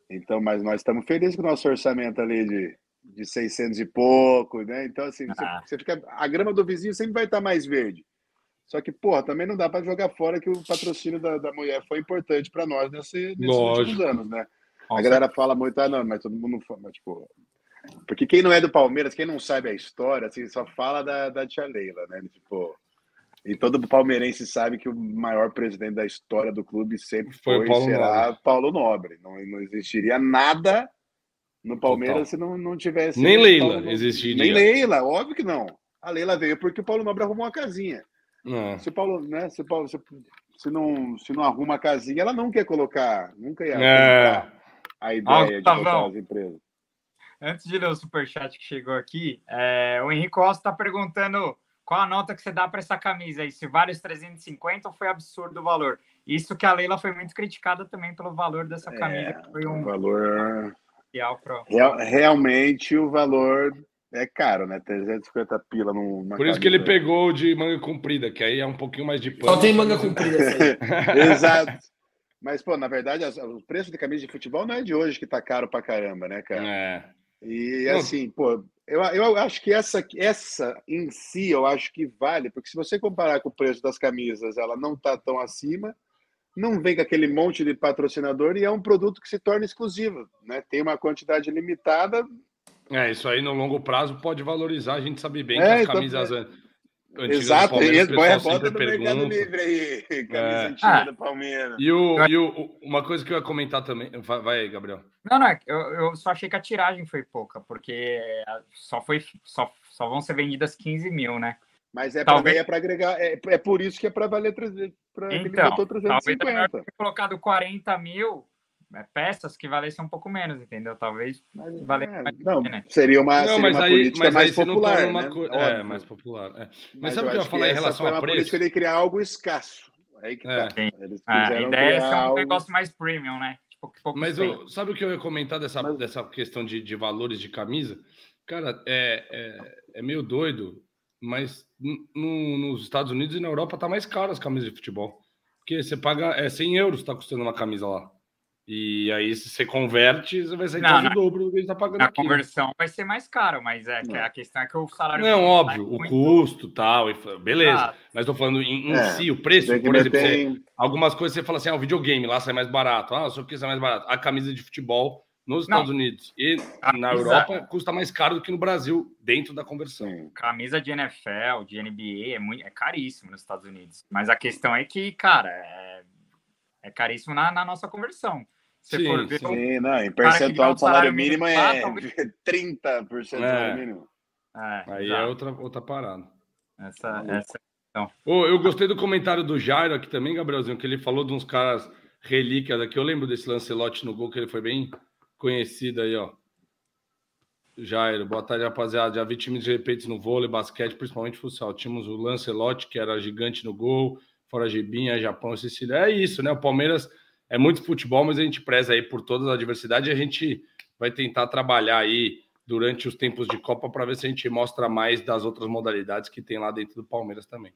Então, mas nós estamos felizes com o nosso orçamento ali de, de 600 e pouco, né? Então, assim, ah. você, você, fica, a grama do vizinho sempre vai estar mais verde. Só que, porra, também não dá para jogar fora que o patrocínio da, da mulher foi importante para nós nesse, nesses Lógico. últimos anos, né? A galera fala muito, ah, não, mas todo mundo fala, tipo. Porque quem não é do Palmeiras, quem não sabe a história, assim, só fala da, da tia Leila, né? Tipo, e todo palmeirense sabe que o maior presidente da história do clube sempre foi, foi Paulo será Nobre. Paulo Nobre. Não, não existiria nada no Palmeiras Total. se não, não tivesse. Nem Leila Paulo... existiria. Nem Leila, óbvio que não. A Leila veio porque o Paulo Nobre arrumou uma casinha. Não. Se o Paulo, né? Se, Paulo, se, se, não, se não arruma a casinha, ela não quer colocar, nunca ia é. a ideia ah, de colocar as empresas. Antes de ler o superchat que chegou aqui, é, o Henrique Costa está perguntando qual a nota que você dá para essa camisa aí? Se vale os 350 ou foi absurdo o valor? Isso que a Leila foi muito criticada também pelo valor dessa é, camisa. É, que foi um valor. Real, realmente o valor é caro, né? 350 pila numa. Por isso que ele pegou de manga comprida, que aí é um pouquinho mais de pano. Só tem manga comprida. (laughs) Exato. Mas, pô, na verdade, o preço de camisa de futebol não é de hoje que tá caro pra caramba, né, cara? É. E assim, pô, eu, eu acho que essa, essa em si, eu acho que vale, porque se você comparar com o preço das camisas, ela não está tão acima, não vem com aquele monte de patrocinador e é um produto que se torna exclusivo, né? Tem uma quantidade limitada. É, isso aí no longo prazo pode valorizar, a gente sabe bem é, que as então, camisas é... Exato, Palmeiras, e bota no pergunta. Mercado Livre aí, (laughs) camisa é. antiga ah, do Palmeiras. E, o, e o, uma coisa que eu ia comentar também, vai aí, Gabriel. Não, não, eu, eu só achei que a tiragem foi pouca, porque só, foi, só, só vão ser vendidas 15 mil, né? Mas é talvez... para é agregar, é, é por isso que é para valer 300, pra então, ele botou 350. Talvez ter colocado 40 mil é, peças que valessem um pouco menos, entendeu? Talvez valesse é, mais. Não, né? seria uma, não, seria mas uma aí, política mas mais popular. Uma né? É, mais popular. É. Mas, mas sabe o que eu ia falar em relação a preço? Política de criar algo escasso. Aí que é. tá. Eles ah, a ideia é ser um algo... negócio mais premium, né? Tipo, Mas eu, sabe o que eu ia comentar dessa, Mas... dessa questão de, de valores de camisa? Cara, é, é, é meio doido, mas no, nos Estados Unidos e na Europa tá mais caro as camisas de futebol. Porque você paga é 100 euros, tá custando uma camisa lá. E aí, se você converte, você vai sair não, quase o dobro do que ele está pagando a. A né? conversão vai ser mais caro, mas é que a questão é que o salário... Não, óbvio, o muito... custo tal, beleza. Ah. Mas estou falando em, em é, si, o preço, por exemplo, você, algumas coisas você fala assim, ah, o videogame lá sai mais barato, ah, só que sai mais barato. A camisa de futebol nos Estados não. Unidos e na Europa custa mais caro do que no Brasil, dentro da conversão. Camisa de NFL, de NBA, é, muito, é caríssimo nos Estados Unidos. Mas a questão é que, cara, é, é caríssimo na, na nossa conversão. Se sim, for ver, sim, não, em percentual do salário mínimo é lá, talvez... (laughs) 30% do salário é. mínimo. É, Aí é outra, outra parada. Essa, essa então. Oh, eu gostei do comentário do Jairo aqui também, Gabrielzinho, que ele falou de uns caras relíquias aqui. Eu lembro desse Lancelote no gol, que ele foi bem conhecido aí, ó. Jairo, boa tarde, rapaziada. Já vi times de repente no vôlei, basquete, principalmente futsal. Tínhamos o Lancelote, que era gigante no gol, fora Gibinha, Japão, Sicília. É isso, né? O Palmeiras é muito futebol, mas a gente preza aí por toda a diversidade e a gente vai tentar trabalhar aí durante os tempos de Copa para ver se a gente mostra mais das outras modalidades que tem lá dentro do Palmeiras também.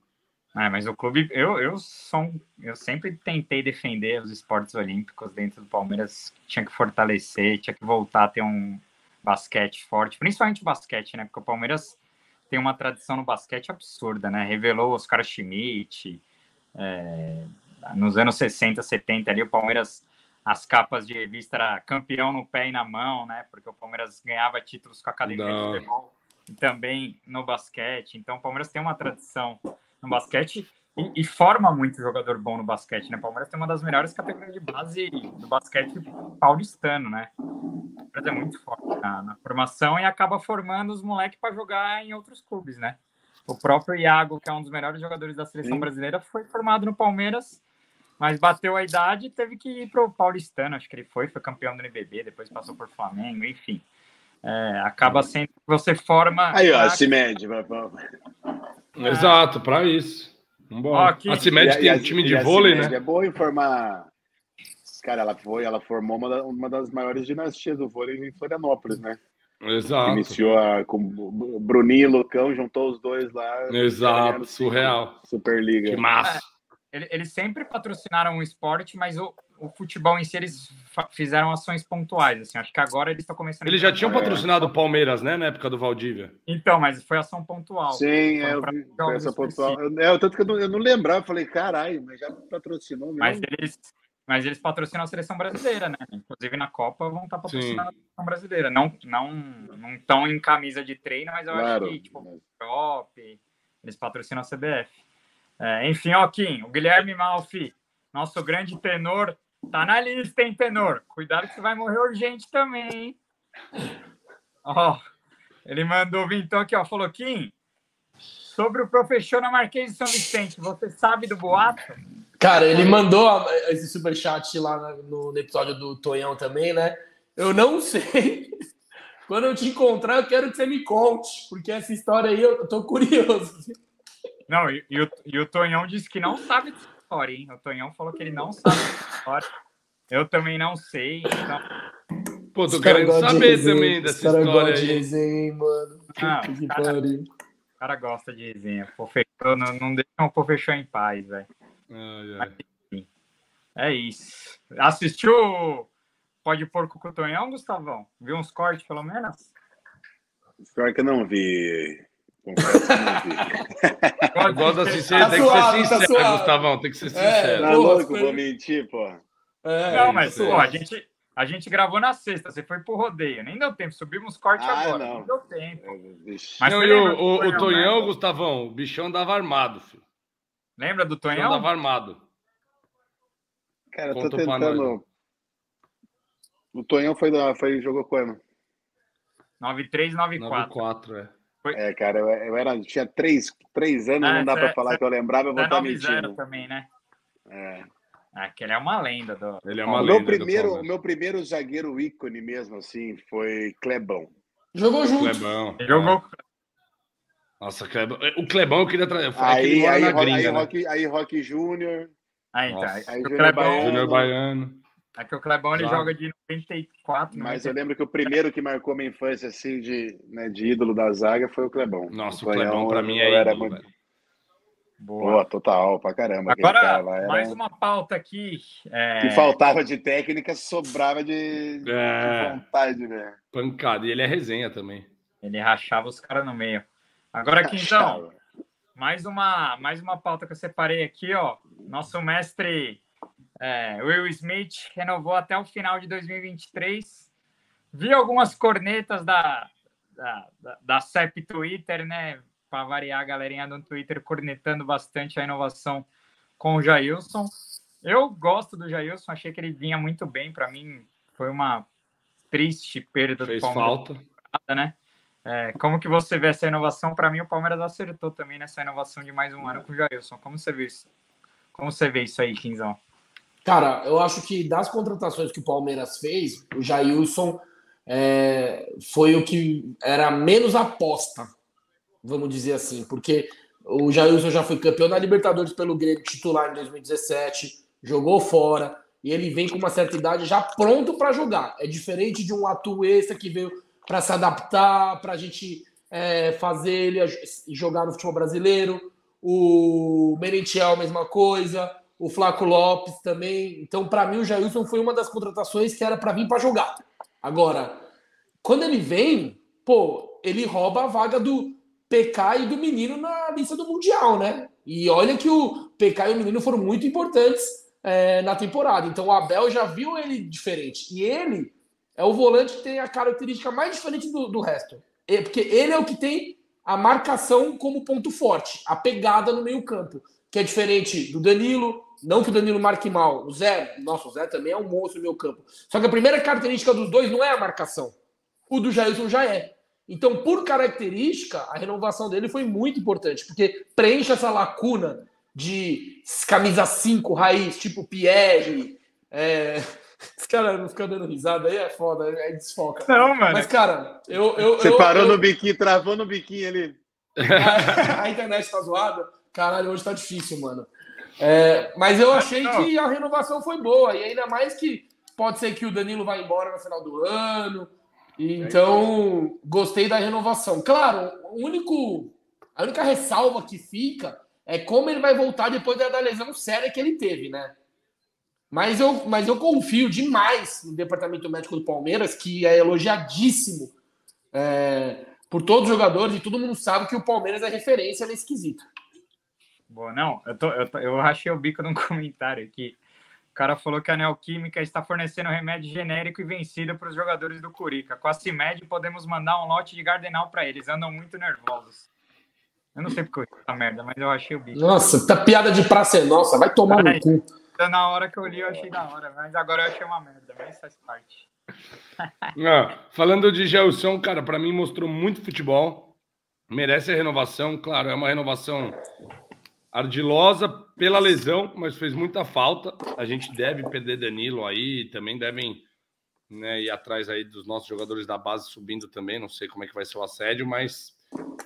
É, mas o clube, eu, eu, sou, eu sempre tentei defender os esportes olímpicos dentro do Palmeiras, tinha que fortalecer, tinha que voltar a ter um basquete forte, principalmente basquete, né? Porque o Palmeiras tem uma tradição no basquete absurda, né? Revelou Oscar Schmidt, é, nos anos 60, 70 ali, o Palmeiras, as capas de revista era campeão no pé e na mão, né? Porque o Palmeiras ganhava títulos com a academia Não. de futebol e também no basquete. Então o Palmeiras tem uma tradição no basquete e, e, forma muito jogador bom no basquete, né? O Palmeiras tem uma das melhores categorias de base do basquete paulistano, né? O Palmeiras é muito forte na, na formação e acaba formando os moleques para jogar em outros clubes, né? O próprio Iago, que é um dos melhores jogadores da seleção Sim. brasileira, foi formado no Palmeiras mas bateu a idade e teve que ir para o Paulistano, acho que ele foi, foi campeão do NBB, depois passou por Flamengo, enfim. É, acaba sendo que você forma. Aí, ó, a CIMED. É. Exato, para isso. Vambora. Ó, a CIMED tem um time de vôlei, né? É bom informar. Cara, ela foi, ela formou uma, uma das maiores dinastias do vôlei em Florianópolis, né? Exato. Iniciou a, com Bruninho e Lucão, juntou os dois lá. Exato, surreal. Superliga. Que massa. Eles sempre patrocinaram o esporte, mas o, o futebol em si eles fizeram ações pontuais. Assim, acho que agora eles estão começando. Eles já tinham patrocinado o Palmeiras, né, na época do Valdívia. Então, mas foi ação pontual. Sim, é, eu vi, foi essa pontual. É, tanto que eu não, eu não lembrava, falei, caralho, mas já patrocinou mesmo. Mas eles, mas eles patrocinam a seleção brasileira, né? Inclusive na Copa vão estar patrocinando Sim. a seleção brasileira. Não, não, não estão em camisa de treino, mas eu claro, acho que, tipo, mas... Top, eles patrocinam a CBF. É, enfim, ó, Kim, o Guilherme Malfi, nosso grande tenor, tá na lista, hein, tenor? Cuidado que você vai morrer urgente também, hein? Ó, ele mandou vir então aqui, ó, falou, Kim, sobre o professor Marquês de São Vicente, você sabe do boato? Cara, ele mandou esse superchat lá no, episódio do Tonhão também, né? Eu não (laughs) sei. Quando eu te encontrar, eu quero que você me conte, porque essa história aí eu tô curioso. Não, e, e, o, e o Tonhão disse que não sabe dessa história, hein? O Tonhão falou que ele não sabe dessa história. Eu também não sei, então... Pô, tô querendo saber também dessa história aí. De resenha, mano. Ah, que cara, o cara gosta de resenha. Pô, fechou, não, não deixa o pô fechou em paz, velho. É isso. Assistiu Pode Porco com o Tonhão, Gustavão? Viu uns cortes, pelo menos? Pior que eu não vi. (laughs) Eu gosto da sinceridade, tem que ser sincero, tá Gustavão, tem que ser é, sincero. É, tá louco, vou mentir, pô. É, não, mas pô, a, gente, a gente gravou na sexta, você foi pro rodeio, nem deu tempo, subimos corte ah, agora, não. deu tempo. É, mas não, o, o, o Tonhão, Gustavão, o bichão dava armado, filho. Lembra do Tonhão? Tava armado. Cara, eu tô tentando. O Tonhão foi, da, foi jogou quando? 93, 94. 94, é. Foi... É, cara, eu, eu era, tinha três, três anos, ah, não dá para falar que eu lembrava, eu vou estar mentindo. também, né? É. Aquele é uma lenda. Do... Ele é uma o lenda. Meu primeiro, o meu primeiro zagueiro ícone mesmo, assim, foi Clebão. Jogou junto. Clebão. Jogou. É. Nossa, Clebão. O Clebão eu queria trazer. Aí, aí, aí, gringa, aí, né? Rock, aí Rock Júnior. Aí, tá. Aí, Júnior Baiano. Júnior Baiano. É que o Clebão ele joga de 94. Mas eu lembro que o primeiro que marcou minha infância assim de, né, de ídolo da zaga foi o Clebão. Nossa, o, o Clebão para mim é era ídolo, muito... Boa. Boa, total, pra caramba. Agora, era... mais uma pauta aqui. É... Que faltava de técnica, sobrava de, é... de vontade, né? Pancada. E ele é resenha também. Ele rachava os caras no meio. Agora aqui, então, mais uma, mais uma pauta que eu separei aqui, ó. Nosso mestre é, Will Smith renovou até o final de 2023. Vi algumas cornetas da, da, da, da CEP Twitter, né? Para variar, a galerinha do Twitter cornetando bastante a inovação com o Jailson. Eu gosto do Jailson, achei que ele vinha muito bem. Para mim, foi uma triste perda Fez do Palmeiras. falta. Né? É, como que você vê essa inovação? Para mim, o Palmeiras acertou também nessa inovação de mais um ano com o Jailson. Como você vê isso? Como você vê isso aí, Quinzão? Cara, eu acho que das contratações que o Palmeiras fez, o Jailson é, foi o que era menos aposta, vamos dizer assim, porque o Jailson já foi campeão da Libertadores pelo Grêmio titular em 2017, jogou fora, e ele vem com uma certa idade já pronto para jogar. É diferente de um Atuesta que veio para se adaptar, para a gente é, fazer ele jogar no futebol brasileiro. O Merentiel, mesma coisa. O Flaco Lopes também. Então, para mim, o Jailson foi uma das contratações que era para vir para jogar. Agora, quando ele vem, pô, ele rouba a vaga do PK e do Menino na lista do Mundial, né? E olha que o PK e o Menino foram muito importantes é, na temporada. Então, o Abel já viu ele diferente. E ele é o volante que tem a característica mais diferente do, do resto. É, porque ele é o que tem a marcação como ponto forte, a pegada no meio-campo, que é diferente do Danilo. Não que o Danilo marque mal. O Zé, nossa, o Zé também é um monstro no meio campo. Só que a primeira característica dos dois não é a marcação. O do Jailson já é. Então, por característica, a renovação dele foi muito importante, porque preenche essa lacuna de camisa 5 raiz, tipo Pierre, é, (laughs) os caras não ficam dando risada aí, é foda, é desfoca. Não, mano. Mas, cara, eu. eu Você eu, parou eu... no biquinho, travou no biquinho ali. A, (laughs) a internet tá zoada? Caralho, hoje tá difícil, mano. É, mas eu achei que a renovação foi boa, e ainda mais que pode ser que o Danilo vá embora no final do ano. Então, gostei da renovação. Claro, o único, a única ressalva que fica é como ele vai voltar depois da lesão séria que ele teve, né? Mas eu, mas eu confio demais no departamento médico do Palmeiras, que é elogiadíssimo é, por todos os jogadores e todo mundo sabe que o Palmeiras é referência nesse quesito. Bom, não, eu, tô, eu, tô, eu achei o bico num (laughs) comentário aqui. O cara falou que a Neoquímica está fornecendo remédio genérico e vencido para os jogadores do Curica. Com a CIMED podemos mandar um lote de Gardenal para eles. Andam muito nervosos. Eu não sei porque eu essa merda, mas eu achei o bico. Nossa, tá piada de praça é nossa. Vai tomar no cu. Na hora que eu li, eu achei da hora, mas agora eu achei uma merda, mas faz parte. (laughs) Não, falando de Gelson, cara, para mim mostrou muito futebol. Merece a renovação, claro, é uma renovação ardilosa pela lesão, mas fez muita falta. A gente deve perder Danilo aí, também devem né, ir atrás aí dos nossos jogadores da base subindo também. Não sei como é que vai ser o assédio, mas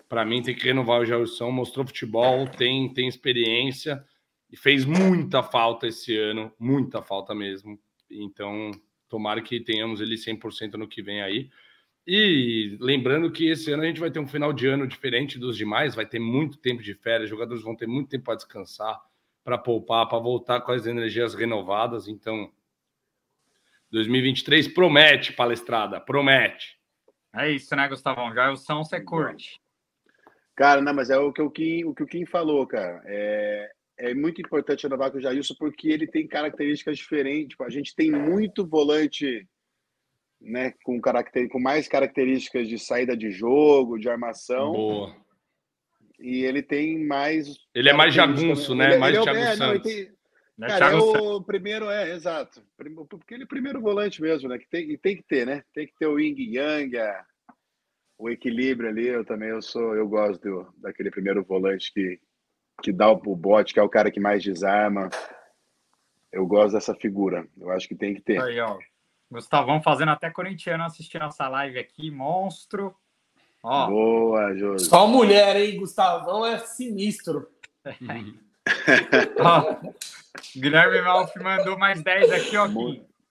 para mim tem que renovar o Gelson. Mostrou futebol, tem, tem experiência e fez muita falta esse ano, muita falta mesmo. Então, tomara que tenhamos ele 100% no que vem aí. E lembrando que esse ano a gente vai ter um final de ano diferente dos demais, vai ter muito tempo de férias, jogadores vão ter muito tempo para descansar, para poupar, para voltar com as energias renovadas. Então, 2023 promete, palestrada, promete. É isso, né, Gustavão? Já é o São você curte. Cara, não, mas é o que o Kim, o que o Kim falou, cara. É, é muito importante renovar com o Jailson porque ele tem características diferentes. Tipo, a gente tem muito volante né, com, caracter... com mais características de saída de jogo, de armação. Boa. E ele tem mais. Ele é mais jagunço, né? Ele, é, mais ele é, é, não, tem... Né, Cara, é o primeiro, é, exato. Porque ele é primeiro volante mesmo, né? Que tem, e tem que ter, né? Tem que ter o Ying Yang, a, o equilíbrio ali. Eu também eu sou, eu gosto do, daquele primeiro volante que, que dá o, o bote, que é o cara que mais desarma. Eu gosto dessa figura. Eu acho que tem que ter. Aí, ó. Gustavão fazendo até corintiano assistir nossa live aqui, monstro. Ó. Boa, Júlio. Só mulher, hein? Gustavão é sinistro. (laughs) ó, Guilherme Malf mandou mais 10 aqui, ó.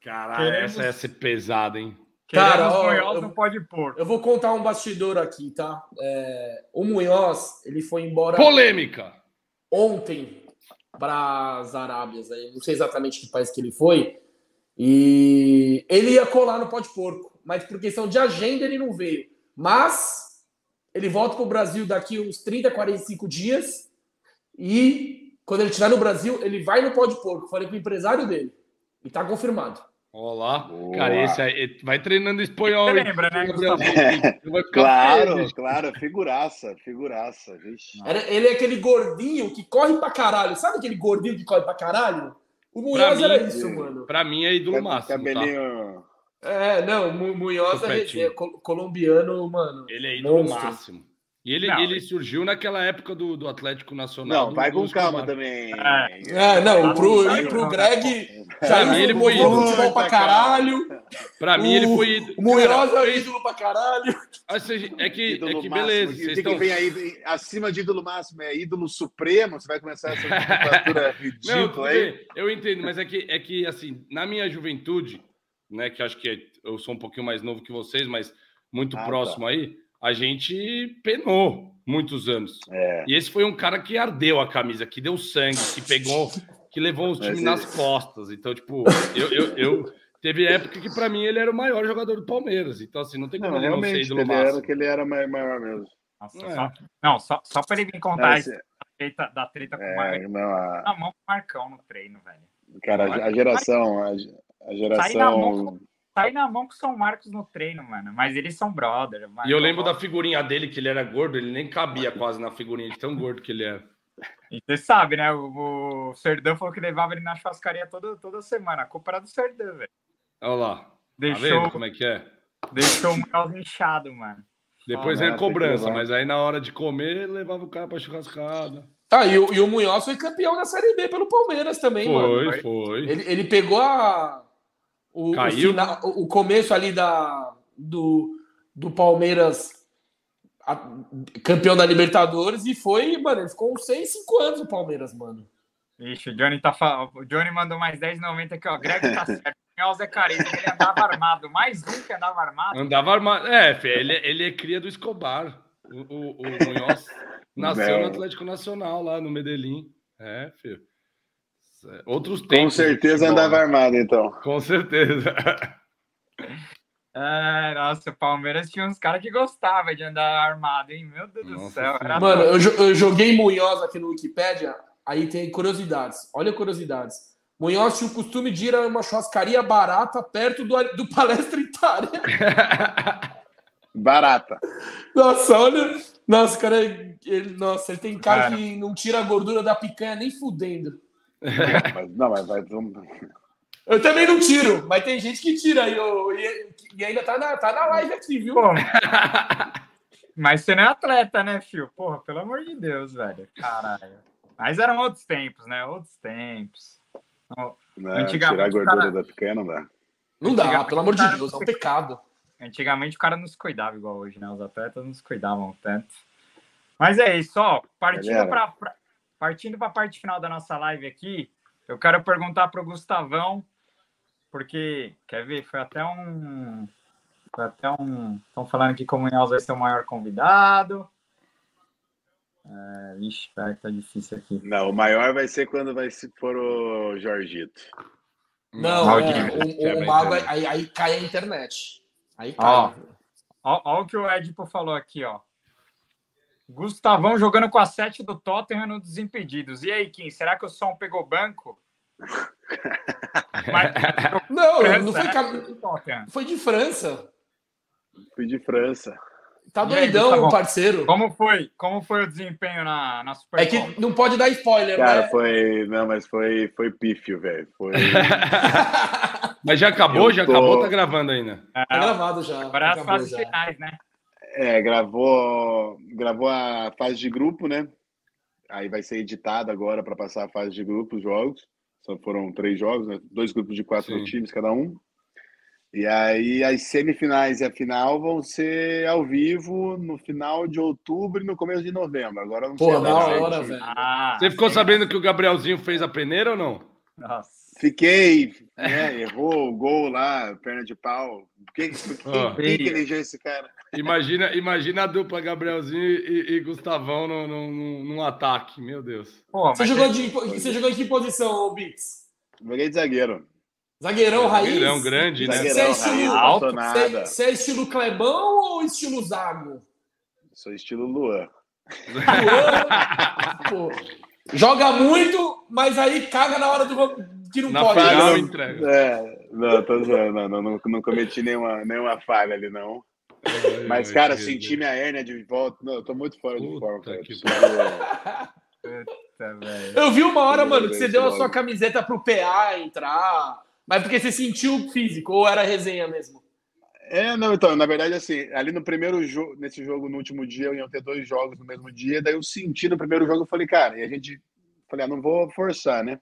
Caralho, Queremos... essa ia ser pesada, hein? Cara, ó, Munhoz eu, não pode pôr. Eu vou contar um bastidor aqui, tá? É, o Munhoz, ele foi embora. Polêmica! Ontem para as Arábias, aí, não sei exatamente que país que ele foi. E ele ia colar no Pode Porco, mas por questão de agenda ele não veio. Mas ele volta para o Brasil daqui uns 30, 45 dias. E quando ele estiver no Brasil, ele vai no Pode Porco. Falei com o empresário dele. E está confirmado. Olá, Boa. cara, esse aí vai treinando espanhol. Você lembra, né? claro, feio, claro, figuraça, figuraça. Ele é aquele gordinho que corre pra caralho. Sabe aquele gordinho que corre pra caralho? O Munhoz era isso, mano. Pra mim é ídolo máximo. Tá? Cabelinho. Tá? É, não, o Munhoz é, é, colombiano, mano. Ele é ídolo monstro. máximo. E ele, não, ele surgiu naquela época do, do Atlético Nacional. Não, vai com calma também. É, é não, pro, e pro Greg. Pra mim, ele foi ídolo. pra caralho. Pra mim, ele foi ídolo. O Munhoz é ídolo pra caralho. É que, é que beleza. Vocês estão... vem aí, acima de ídolo máximo, é ídolo supremo. Você vai começar essa nomenclatura (laughs) (laughs) ridícula aí. Eu entendo, mas é que, é que, assim, na minha juventude, né, que acho que eu sou um pouquinho mais novo que vocês, mas muito ah, tá. próximo tá. aí a gente penou muitos anos. É. E esse foi um cara que ardeu a camisa, que deu sangue, que pegou, que levou o time nas costas. Então, tipo, eu, eu, eu teve época que para mim ele era o maior jogador do Palmeiras. Então, assim, não tem como não, ele não ser ídolo ele era que ele era maior mesmo. Nossa, é. só, não, só, só para ele me contar é, da treta, da treta com o Marcão. Na mão com o Marcão no treino, velho. Cara, a, a geração, a, a geração sai na mão com o São Marcos no treino, mano. Mas eles são brother. E eu lembro da figurinha dele, que ele era gordo, ele nem cabia quase na figurinha de tão gordo que ele era. E você sabe, né? O, o Serdão falou que levava ele na churrascaria toda, toda semana. A culpa era do Serdão, velho. Olha lá. Tá Deixou, tá como é que é? Deixou o Mel inchado, mano. Depois ah, veio cobrança, mas aí na hora de comer, levava o cara pra churrascada. Tá, e o, e o Munhoz foi campeão da Série B pelo Palmeiras também, foi, mano. Foi, foi. Ele, ele pegou a, o, Caiu. O, final, o começo ali da, do, do Palmeiras a, campeão da Libertadores e foi, mano, ele ficou uns 6, 5 anos o Palmeiras, mano. Ixi, o Johnny, tá, o Johnny mandou mais 10,90 aqui, ó. Greg tá certo. (laughs) O Zé Carinho, ele andava armado. Mais um que andava armado. Andava armado. É, ele, ele é cria do Escobar. O, o, o Munhoz (laughs) nasceu no Atlético Nacional, lá no Medellín. É, filho. É, outros tempos. Com certeza andava né? armado, então. Com certeza. (laughs) É, nossa, o Palmeiras tinha uns caras que gostavam de andar armado, hein? Meu Deus nossa, do céu. Mano, eu, eu, joguei Munhoz aqui no Wikipedia, aí tem curiosidades. Olha curiosidades. Munhoz tinha o costume de ir a uma churrascaria barata perto do, do Palestra Itália. (laughs) barata. Nossa, olha. Nossa, cara, ele, nossa, ele tem cara, cara, que não tira a gordura da picanha nem fudendo. (laughs) Mas, não, mas vai. Eu também não tiro, mas tem gente que tira e, eu, e, e ainda tá na, tá na live aqui, viu? (laughs) mas você não é atleta, né, Fio? Porra, pelo amor de Deus, velho. Caralho. Mas eram outros tempos, né? Outros tempos. Não, tirar a gordura cara... da picanha não dá. Não dá, pelo amor de Deus, é um pecado. Antigamente o cara não se cuidava igual hoje, né? Os atletas não se cuidavam tanto. Mas é isso, ó. Partindo para partindo para a parte final da nossa live aqui, eu quero perguntar para o Gustavão porque, quer ver, foi até um. Foi até um. Estão falando que o Munhoz vai ser o maior convidado. É, ixi, pera que tá difícil aqui. Não, o maior vai ser quando vai se for o Jorgito. Não, é, o, o Mago, aí, aí cai a internet. Aí cai. Ó, ó, ó, o que o Edipo falou aqui, ó. Gustavão jogando com a 7 do Tottenham no Desimpedidos. E aí, Kim, será que o som pegou banco? (laughs) Mas, não, França, não foi, né? foi de França. Fui de França. Tá doidão, tá parceiro. Como foi? Como foi o desempenho na, na Super É que não pode dar spoiler, Cara, né? foi. Não, mas foi, foi pífio, velho. Foi. (laughs) mas já acabou? Eu já tô... acabou? Tá gravando ainda? É, tá gravado já. Agora as fases finais, né? É, gravou, gravou a fase de grupo, né? Aí vai ser editado agora para passar a fase de grupo, os jogos. Só foram três jogos, né? dois grupos de quatro Sim. times cada um. E aí as semifinais e a final vão ser ao vivo no final de outubro e no começo de novembro. Agora não Pô, sei. da hora, velho. Ah, Você ficou sabendo que o Gabrielzinho fez a peneira ou não? Nossa. Fiquei, (laughs) né? Errou o gol lá, perna de pau. Por que, por que, que elegeu esse cara? Imagina, imagina a dupla Gabrielzinho e, e Gustavão no, no, num ataque, meu Deus. Pô, você, jogou de, você jogou em que posição, Bix? Joguei de zagueiro. Zagueirão raiz? Zagueirão grande, né? Zagueirão, você, é estilo, alto, você, você, é estilo Clebão ou estilo Zago? Sou estilo Luan. Luan? Pô, joga muito, mas aí caga na hora do que não na pode. Final, entrega. É, não, tô zoando, não, não, não, não cometi nenhuma, nenhuma falha ali, não. Ai, Mas, cara, senti minha hérnia de volta. Não, eu tô muito fora Puta de forma, cara. Puta, eu vi uma hora, mano, que você deu a sua camiseta pro PA entrar. Mas porque você sentiu físico ou era resenha mesmo? É, não, então, na verdade, assim, ali no primeiro jogo, nesse jogo, no último dia, eu ia ter dois jogos no mesmo dia, daí eu senti no primeiro jogo, eu falei, cara, e a gente, falei, ah, não vou forçar, né?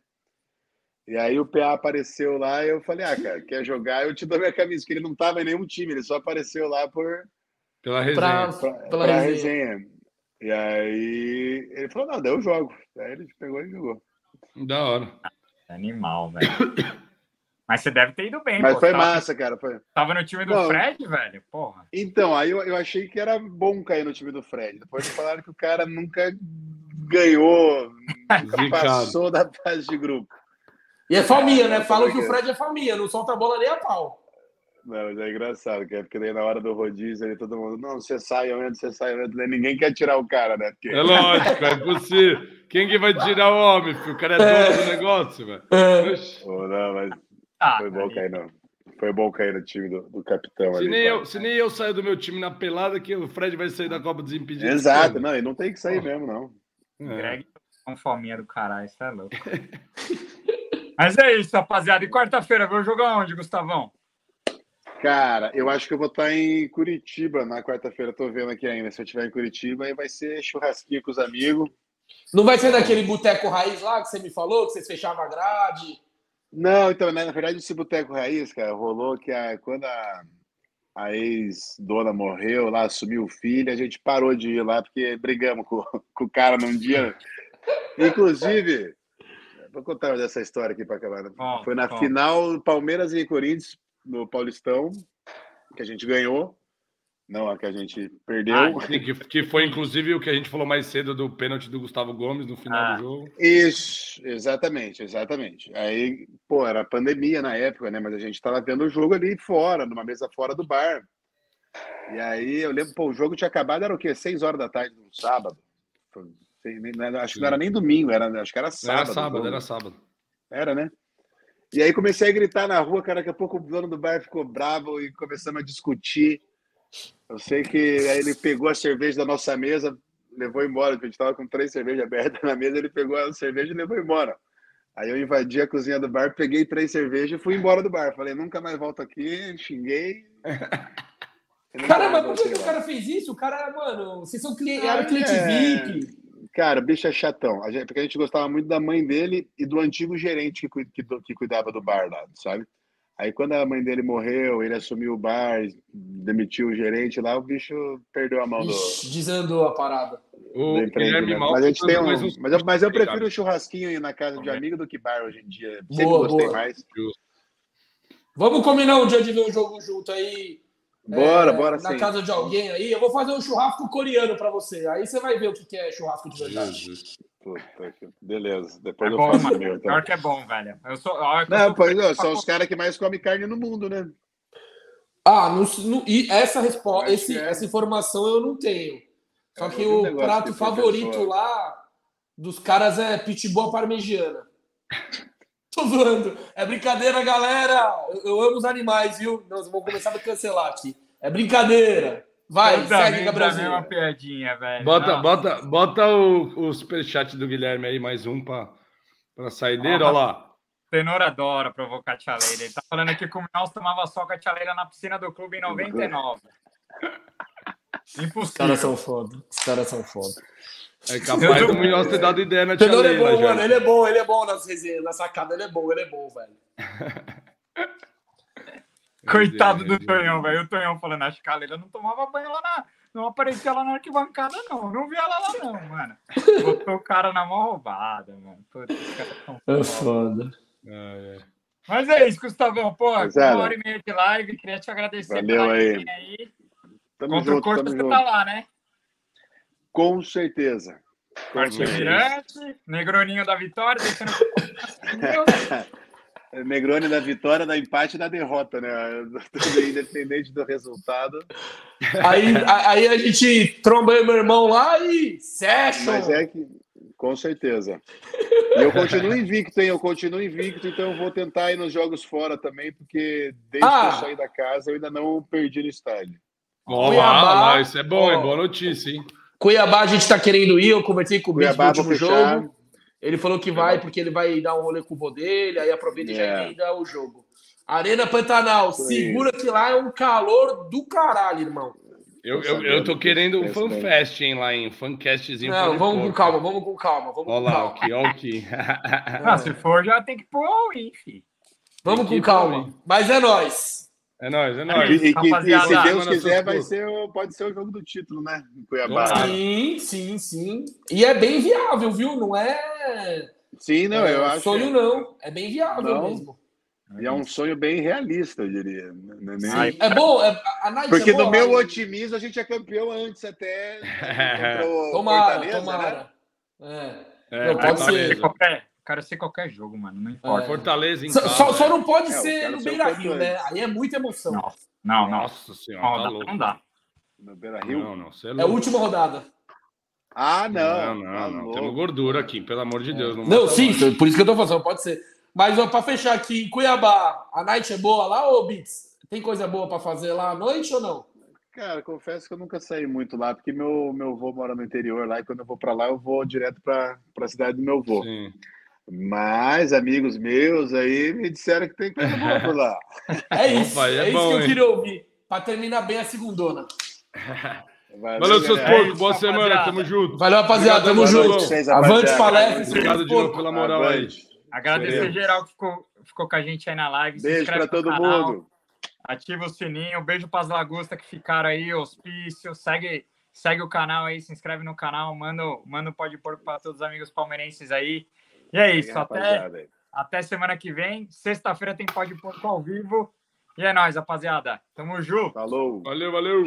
E aí o PA apareceu lá e eu falei, ah, cara, quer jogar? Eu te dou minha camisa, porque ele não estava em nenhum time, ele só apareceu lá por... Pela resenha. Pra, pra, pela pra resenha. resenha. E aí ele falou, não, daí eu jogo. Aí ele pegou e jogou. Da hora. Animal, velho. (coughs) Mas você deve ter ido bem, Mas pô, foi tava, massa, cara. Foi... Tava no time do não, Fred, velho? Porra. Então, aí eu, eu achei que era bom cair no time do Fred. Depois falaram que o cara nunca ganhou, nunca passou da fase de grupo. E é família, né? Falam que o Fred é família, não solta a bola nem a pau. Não, mas é engraçado, que é porque daí na hora do rodízio ali todo mundo, não, você sai, eu entro, você sai, eu entro, ninguém quer tirar o cara, né? Porque... É lógico, é impossível. Quem que vai tirar o homem, filho? O cara é dono do negócio, velho. É. Oh, não, mas ah, foi bom aí. cair, não. Foi bom cair no time do, do capitão se ali. Nem eu, se nem eu saio do meu time na pelada, que o Fred vai sair da Copa dos Impedidos. Exato, não, e não tem que sair oh. mesmo, não. É. Greg com fominha do caralho, isso é louco. (laughs) Mas é isso, rapaziada. E quarta-feira, vou jogar onde, Gustavão? Cara, eu acho que eu vou estar em Curitiba na quarta-feira. Tô vendo aqui ainda. Se eu estiver em Curitiba, aí vai ser churrasquinho com os amigos. Não vai ser daquele boteco raiz lá que você me falou, que vocês fechavam a grade? Não, então, na verdade, esse boteco raiz, cara, rolou que a, quando a, a ex-dona morreu lá, assumiu o filho, a gente parou de ir lá porque brigamos com, com o cara num dia. Inclusive, Vou contar dessa história aqui para acabar. Né? Foi na final Palmeiras e Corinthians no Paulistão, que a gente ganhou. Não, a que a gente perdeu. Ah, sim, que, que, foi inclusive o que a gente falou mais cedo do pênalti do Gustavo Gomes no final ah. do jogo. Isso, exatamente, exatamente. Aí, pô, era pandemia na época, né? Mas a gente estava vendo o jogo ali fora, numa mesa fora do bar. E aí eu lembro, pô, o jogo tinha acabado, era o quê? Seis horas da tarde no sábado. Acho que não era nem domingo, era, acho que era sábado. Era sábado, era sábado. Era, né? E aí comecei a gritar na rua, cara, daqui a pouco o dono do bar ficou bravo e começamos a discutir. Eu sei que aí ele pegou a cerveja da nossa mesa, levou embora, porque a gente estava com três cervejas abertas (laughs) na mesa, ele pegou a cerveja e levou embora. Aí eu invadi a cozinha do bar, peguei três cervejas e fui embora do bar. Falei, nunca mais volto aqui, xinguei. (laughs) Caramba, por que o cara fez isso? O cara, mano, vocês são cliente, ah, era cliente é... VIP. Cara, bicho é chatão. A gente, porque a gente gostava muito da mãe dele e do antigo gerente que, que, que cuidava do bar lá, sabe? Aí quando a mãe dele morreu, ele assumiu o bar, demitiu o gerente lá, o bicho perdeu a mão do. Desandou a parada. O Guilherme Mal, mas a gente tem um, mas, eu, mas eu prefiro o churrasquinho na casa de amigo do que bar hoje em dia. Sempre boa, gostei boa. mais. Vamos combinar um dia de ver um jogo junto aí. Bora, é, bora Na sim. casa de alguém aí. Eu vou fazer um churrasco coreano para você. Aí você vai ver o que é churrasco de verdade. Puta, beleza. Depois é eu bom, faço mano. meu. Então. Pior que é bom, velho. Eu sou, eu não, pois não, são os caras que mais comem carne no mundo, né? Ah, no, no, e essa resposta, esse, é. essa informação eu não tenho. Só é, que o prato favorito lá dos caras é pitbull parmegiana. Tô zoando. É brincadeira, galera. Eu, eu amo os animais, viu? Nós vamos começar a cancelar aqui. É brincadeira. Vai, segue, Gabrielzinho. É uma piadinha, velho. Bota, bota, bota o, o superchat do Guilherme aí, mais um para pra saideira, olha lá. Tenor adora provocar a tia Leila. Ele tá falando aqui que o tomava só com a tia Leila na piscina do clube em 99. Impossível. Os caras são foda. Os caras são foda. É capaz do Munhoz ter dado ideia na tia Leila. É bom, mano. Ele é bom, ele é bom nas resenhas, na sacada. Ele é bom, ele é bom, velho. (laughs) Coitado do Tonhão, velho. O Tonhão falando, acho que a Leila não tomava banho lá na. Não aparecia lá na arquibancada, não. Não via ela lá, não, mano. Botou o cara na mão roubada, mano. Putz, É foda. Ah, é. Mas é isso, Gustavão. Pô, uma hora e meia de live. Queria te agradecer Valeu aí. aí. Tamo Contra junto, o corpo você junto. tá lá, né? Com certeza. Mirante, Negroninho da Vitória, deixando. (laughs) Negroni da vitória, da empate e da derrota, né? Independente do resultado. Aí, aí a gente tromba meu irmão lá e session. Mas é que, com certeza. E eu continuo invicto, hein? Eu continuo invicto, então eu vou tentar ir nos jogos fora também, porque desde ah. que eu saí da casa eu ainda não perdi no estádio. Olá, isso é bom, é boa notícia, hein? Cuiabá a gente tá querendo ir, eu conversei com o Bicho no último jogo. Ele falou que vai porque ele vai dar um rolê com o vô dele, aí aproveita yeah. e já é. o jogo. Arena Pantanal, segura que lá é um calor do caralho, irmão. Eu, eu, eu tô querendo um fanfest, hein, lá em fancastzinho. Não, vamos com calma, vamos com calma. Vamos olha lá, aqui, olha aqui. ah, se for, já tem que pôr o enfim. Vamos com calma. Mas é nóis. É nóis, é nóis. E, e, e se Deus quiser, vai ser, pode ser o jogo do título, né? Em Cuiabá. Sim, sim, sim. E é bem viável, viu? Não é. Sim, não, é, eu acho. Sonho não. É bem viável não. mesmo. E é um sonho bem realista, eu diria. É, é bom, é, a Night Porque é no meu otimismo a gente é campeão antes até. (laughs) tomara, tomara. Né? É. É, não, pode ser. Qualquer, quero ser qualquer jogo, mano. Não importa. É. Fortaleza em casa, só, só, não pode é, ser no Beira Rio, né? Aí é muita emoção. Não, não. Nossa senhora. Não, tá não dá. No Beira Rio? Não, não. É, é a última rodada. Ah, não. Não, não, tá não. Temos gordura aqui, pelo amor de Deus. Não, não sim, mais. por isso que eu tô falando, pode ser. Mas para fechar aqui, em Cuiabá, a night é boa lá, ô Bits? Tem coisa boa para fazer lá à noite ou não? Cara, confesso que eu nunca saí muito lá, porque meu, meu avô mora no interior lá, e quando eu vou para lá, eu vou direto para a cidade do meu avô. Sim. Mas amigos meus aí me disseram que tem coisa boa por lá. (laughs) É isso, Opa, é, é bom, isso que eu queria ouvir, para terminar bem a segundona. Valeu, Valeu seus porcos. Boa semana. Tamo junto. Valeu, rapaziada. Tamo junto. Avante palestra. Obrigado de novo pela moral aí. Agradecer geral que ficou, ficou com a gente aí na live. Beijo para todo mundo. Ativa o sininho. Beijo para as lagostas que ficaram aí. Hospício. Segue, segue o canal aí. Se inscreve no canal. Manda, manda o Pode Porco para todos os amigos palmeirenses aí. E é isso. até, até semana que vem. Sexta-feira tem Pode Porco ao vivo. E é nóis, rapaziada. Tamo junto. Falou. Valeu, valeu.